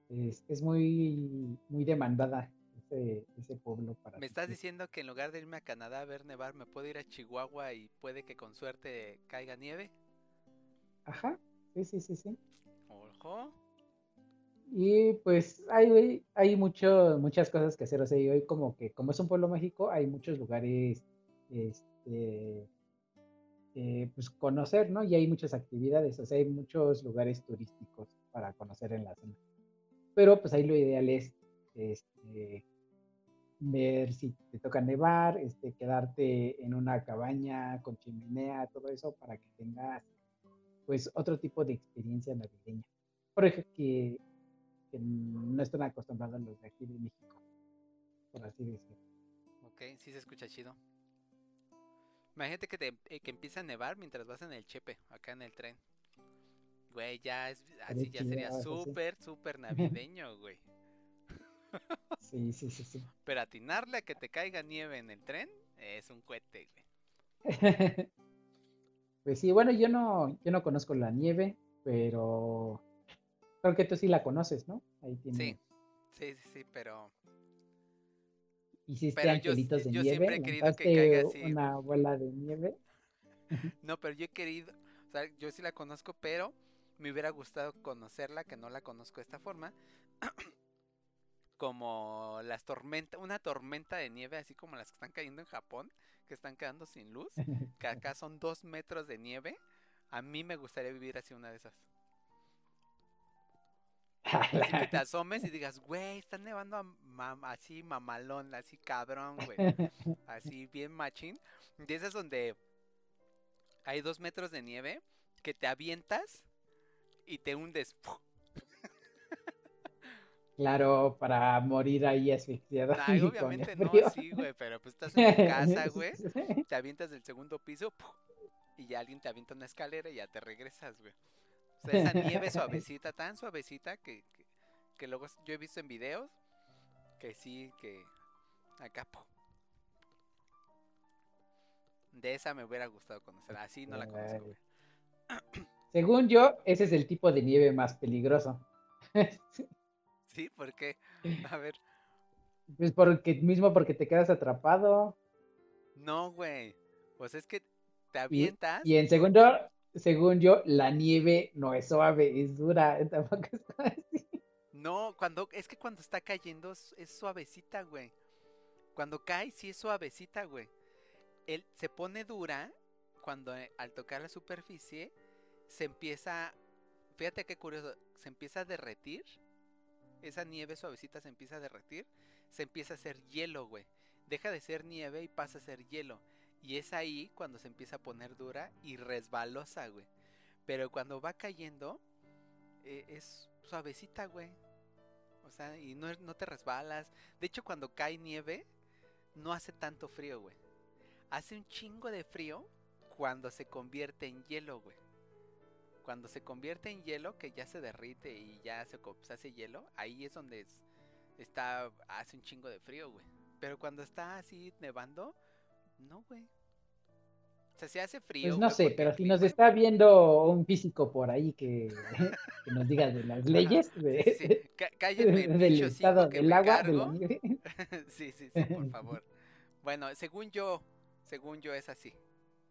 es, es muy muy demandada ese, ese pueblo para Me estás diciendo que en lugar de irme a Canadá a ver nevar, me puedo ir a Chihuahua y puede que con suerte caiga nieve. ajá sí sí sí sí Ojo. Y pues hay hay mucho muchas cosas que hacer o sea hoy como que como es un pueblo mágico hay muchos lugares este eh, pues conocer, ¿no? Y hay muchas actividades, o sea, hay muchos lugares turísticos para conocer en la zona. Pero pues ahí lo ideal es este, ver si te toca nevar, este, quedarte en una cabaña con chimenea, todo eso para que tengas pues otro tipo de experiencia navideña. Por ejemplo, que, que no están acostumbrados los de aquí de México, por así decirlo. Ok, sí se escucha chido. Imagínate que, te, eh, que empieza a nevar mientras vas en el chepe, acá en el tren. Güey, ya es así, ya sería súper, súper (laughs) navideño, güey. Sí, sí, sí, sí. (laughs) Pero atinarle a que te caiga nieve en el tren es un cohete, güey. (laughs) Pues sí, bueno, yo no, yo no conozco la nieve, pero creo que tú sí la conoces, ¿no? Ahí Sí, tiene, sí, sí, sí, pero hiciste pero yo- angelitos de yo nieve, siempre he querido que caiga así. una bola de nieve. No, pero yo he querido, o sea, yo sí la conozco, pero me hubiera gustado conocerla, que no la conozco de esta forma. (clears throat) Como las tormentas, una tormenta de nieve, así como las que están cayendo en Japón, que están quedando sin luz, (laughs) que acá son dos metros de nieve. A mí me gustaría vivir así una de esas. (laughs) Así que te asomes y digas, güey, está nevando a mam- así mamalón, así cabrón, güey. (laughs) Así bien machín. Y esas donde hay dos metros de nieve que te avientas y te hundes. Claro, para morir ahí asfixiado. Y con obviamente no, sí, güey, pero pues estás en tu (laughs) casa, güey. Te avientas del segundo piso y ya alguien te avienta una escalera y ya te regresas, güey. O sea, esa nieve (laughs) suavecita, tan suavecita que, que, que luego yo he visto en videos que sí, que acá. De esa me hubiera gustado conocer. Así no la conozco, güey. (clears throat) Según yo, ese es el tipo de nieve más peligroso. (laughs) Sí, ¿por qué? (laughs) A ver. Pues porque mismo porque te quedas atrapado. No, güey. Pues es que te avientas. Y en segundo, según yo, la nieve no es suave, es dura. (laughs) Tampoco así. No, cuando es que cuando está cayendo es, es suavecita, güey. Cuando cae sí es suavecita, güey. Él se pone dura cuando eh, al tocar la superficie se empieza, fíjate qué curioso, se empieza a derretir esa nieve suavecita se empieza a derretir, se empieza a hacer hielo, güey. Deja de ser nieve y pasa a ser hielo. Y es ahí cuando se empieza a poner dura y resbalosa, güey. Pero cuando va cayendo, eh, es suavecita, güey. O sea, y no, no te resbalas. De hecho, cuando cae nieve, no hace tanto frío, güey. Hace un chingo de frío cuando se convierte en hielo, güey. Cuando se convierte en hielo, que ya se derrite y ya se, hace hielo, ahí es donde es- está, hace un chingo de frío, güey. Pero cuando está así nevando, no, güey. O sea, se hace frío. Pues no sé, pero si nos está viendo un físico por ahí que, (laughs) que nos diga de las leyes (laughs) de, Sí, sí. Del estado que del agua, de cargo. la nieve. (laughs) sí, sí, sí, por favor. Bueno, según yo, según yo es así,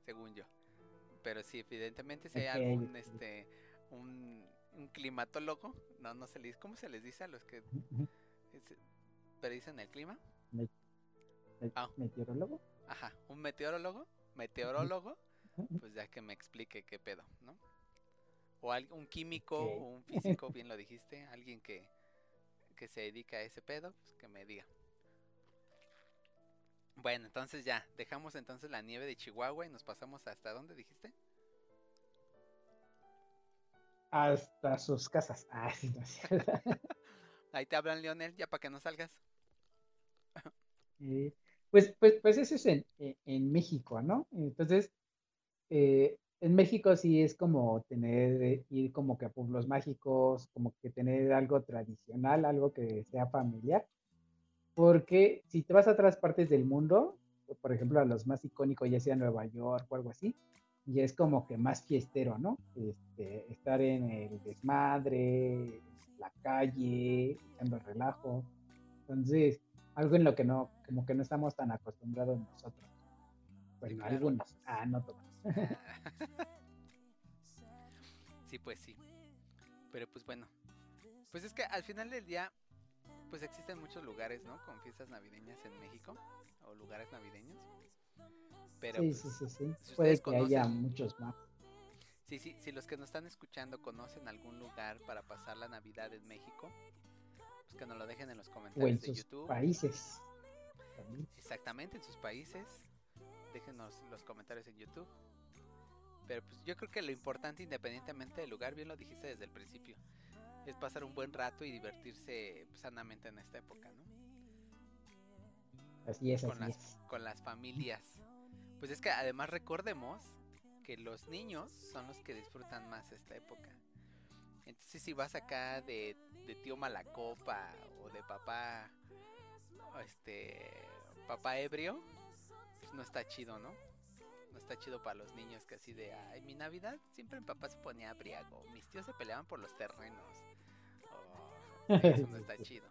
según yo. Pero sí, evidentemente si hay algún, este, un, un climatólogo, no, no se les, ¿cómo se les dice a los que predicen el clima? Ah. Meteorólogo. Ajá, un meteorólogo, meteorólogo, pues ya que me explique qué pedo, ¿no? O un químico, o un físico, bien lo dijiste, alguien que, que se dedica a ese pedo, pues que me diga. Bueno, entonces ya, dejamos entonces la nieve de Chihuahua y nos pasamos hasta dónde dijiste? Hasta sus casas. (laughs) Ah, sí, no es. (laughs) Ahí te hablan Leonel, ya para que no salgas. Eh, pues, pues, pues eso es en, en- en México, ¿no? Entonces, eh, en México sí es como tener, eh, ir como que a pueblos mágicos, como que tener algo tradicional, algo que sea familiar, porque si te vas a otras partes del mundo, por ejemplo, a los más icónicos, ya sea Nueva York o algo así, ya es como que más fiestero, ¿no? Este, estar en el desmadre, la calle, echando relajo. Entonces, algo en lo que no, como que no estamos tan acostumbrados nosotros. Bueno, claro. algunos. Ah, no todos. (laughs) Sí, pues sí. Pero pues bueno. Pues es que al final del día, pues existen muchos lugares, ¿no? Con fiestas navideñas en México. O lugares navideños. Pero sí, pues, sí, sí, sí. si Puede que haya conocen- muchos más. Sí, sí, si los que nos están escuchando conocen algún lugar para pasar la Navidad en México, pues que nos lo dejen en los O en comentarios de sus YouTube. países. también. Exactamente, en sus países. Déjenos los comentarios en YouTube. Pero pues yo creo que lo importante, independientemente del lugar, bien lo dijiste desde el principio, es pasar un buen rato y divertirse pues, sanamente en esta época, ¿no? Así es, Con así las, es. con las familias. Pues es que además recordemos que los niños son los que disfrutan más esta época. Entonces si vas acá de, de tío Malacopa o de papá, este, papá ebrio, pues no está chido, ¿no? No está chido para los niños que así de, ay, mi Navidad siempre mi papá se ponía abriago, mis tíos se peleaban por los terrenos. Oh, eso no está (laughs) chido.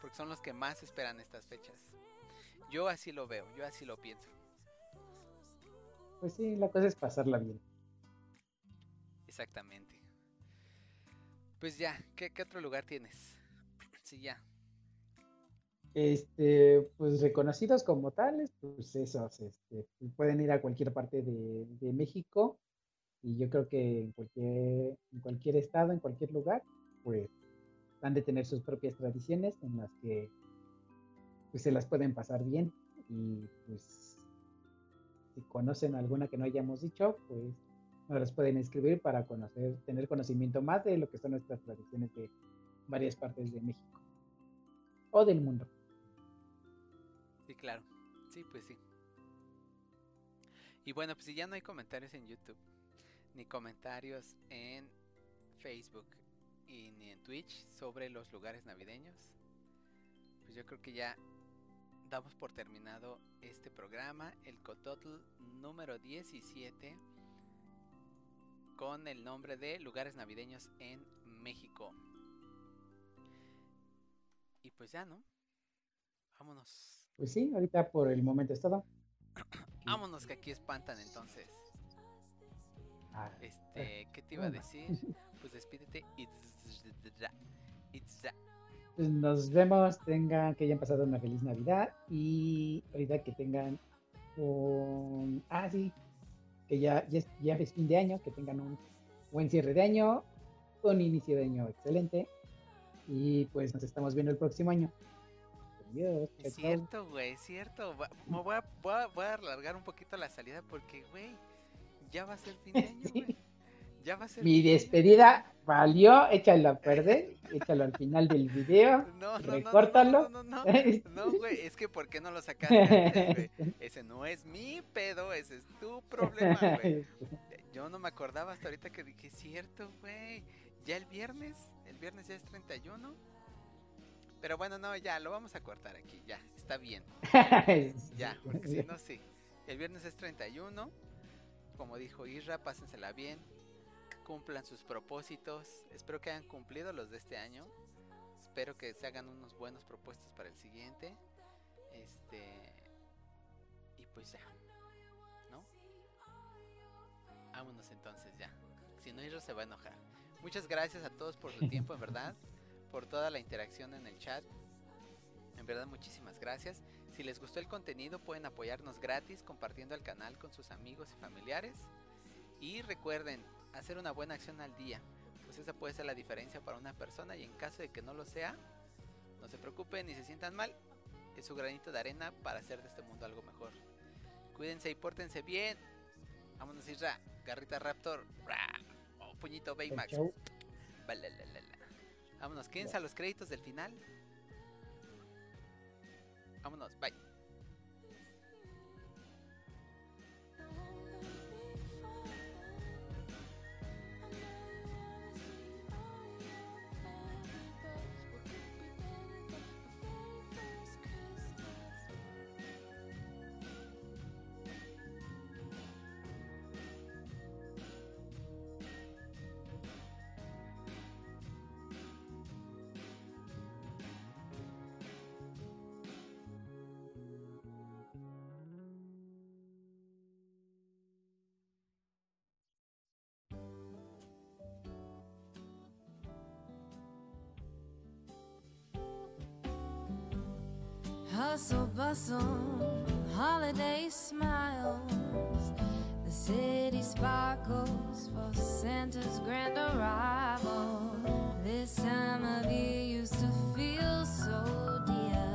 Porque son los que más esperan estas fechas. Yo así lo veo, yo así lo pienso. Pues sí, la cosa es pasarla bien. Exactamente. Pues ya, ¿qué, otro lugar tienes? Sí, ya. Este, pues reconocidos como tales, pues esos, este, pueden ir a cualquier parte de, de México y yo creo que en cualquier, en cualquier estado, en cualquier lugar, pues han de tener sus propias tradiciones en las que pues se las pueden pasar bien y pues si conocen alguna que no hayamos dicho, pues nos pueden escribir para conocer, tener conocimiento más de lo que son nuestras tradiciones de varias partes de México o del mundo. Sí, claro. Sí, pues sí. Y bueno, pues si ya no hay comentarios en YouTube, ni comentarios en Facebook y ni en Twitch sobre los lugares navideños, pues yo creo que ya damos por terminado este programa, el Cototl número 17, con el nombre de Lugares Navideños en México. Y pues ya, ¿no? Vámonos. Pues sí, ahorita por el momento es todo. (clears throat) Vámonos que aquí espantan entonces. Ah, Este, ¿qué te iba a decir? (laughs) Pues despídete. It's pues nos vemos, tengan que hayan pasado una feliz Navidad y ahorita que tengan un... Ah, sí, que ya, ya, es, ya es fin de año, que tengan un buen cierre de año, un inicio de año excelente Y pues nos estamos viendo el próximo año. Adiós. Es cierto, güey, es cierto. Me voy, a, voy, a, voy a alargar un poquito la salida porque, güey, ya va a ser fin de año, (laughs) güey. Ya va a ser Mi despedida valió, échalo a perder, échalo al final del video. (laughs) No, no, recórtalo. No, no, no, no, no, güey, es que ¿por qué no lo sacaste antes, güey? (laughs) Ese no es mi pedo, ese es tu problema, güey. Yo no me acordaba hasta ahorita que dije, cierto, güey. Ya el viernes, el viernes ya es 31. Pero bueno, no, ya, lo vamos a cortar aquí, ya, está bien. (laughs) Ya, porque si no, sí. El viernes es 31. Como dijo Isra, pásensela bien. Cumplan sus propósitos. Espero que hayan cumplido los de este año. Espero que se hagan unos buenos propuestos para el siguiente. Este. Y pues ya. ¿No? Vámonos entonces ya. Si no, Isra se va a enojar. Muchas gracias a todos por su (laughs) tiempo, en verdad. Por toda la interacción en el chat. En verdad, muchísimas gracias. Si les gustó el contenido, pueden apoyarnos gratis compartiendo el canal con sus amigos y familiares. Y recuerden, hacer una buena acción al día, pues esa puede ser la diferencia para una persona y en caso de que no lo sea, no se preocupen ni se sientan mal, es su granito de arena para hacer de este mundo algo mejor. Cuídense y pórtense bien. Vámonos, Isra, Garrita Raptor, ra, oh, puñito Baymax. Vámonos, quédense a los créditos del final. Vámonos, bye. Hustle, bustle, holiday smiles. The city sparkles for Santa's grand arrival. This time of year used to feel so dear.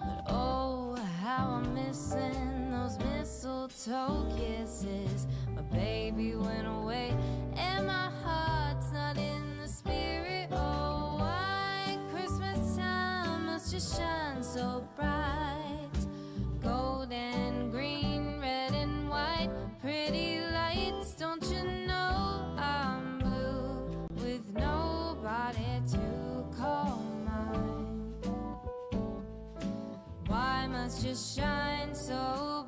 But oh, how I'm missing those mistletoe kisses. My baby went away, just shine so bright? Gold and green, red and white, pretty lights. Don't you know I'm blue with nobody to call mine? Why must you shine so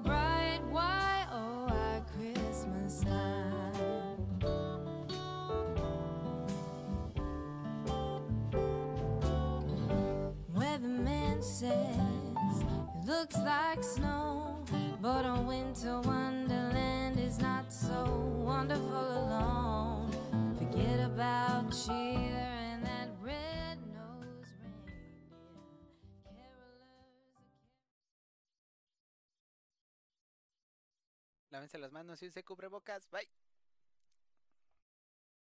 looks like snow, but a winter wonderland is not so wonderful alone. Forget about cheer and that red-nosed reindeer. Carolers. Lávense las manos y use cubrebocas. Bye.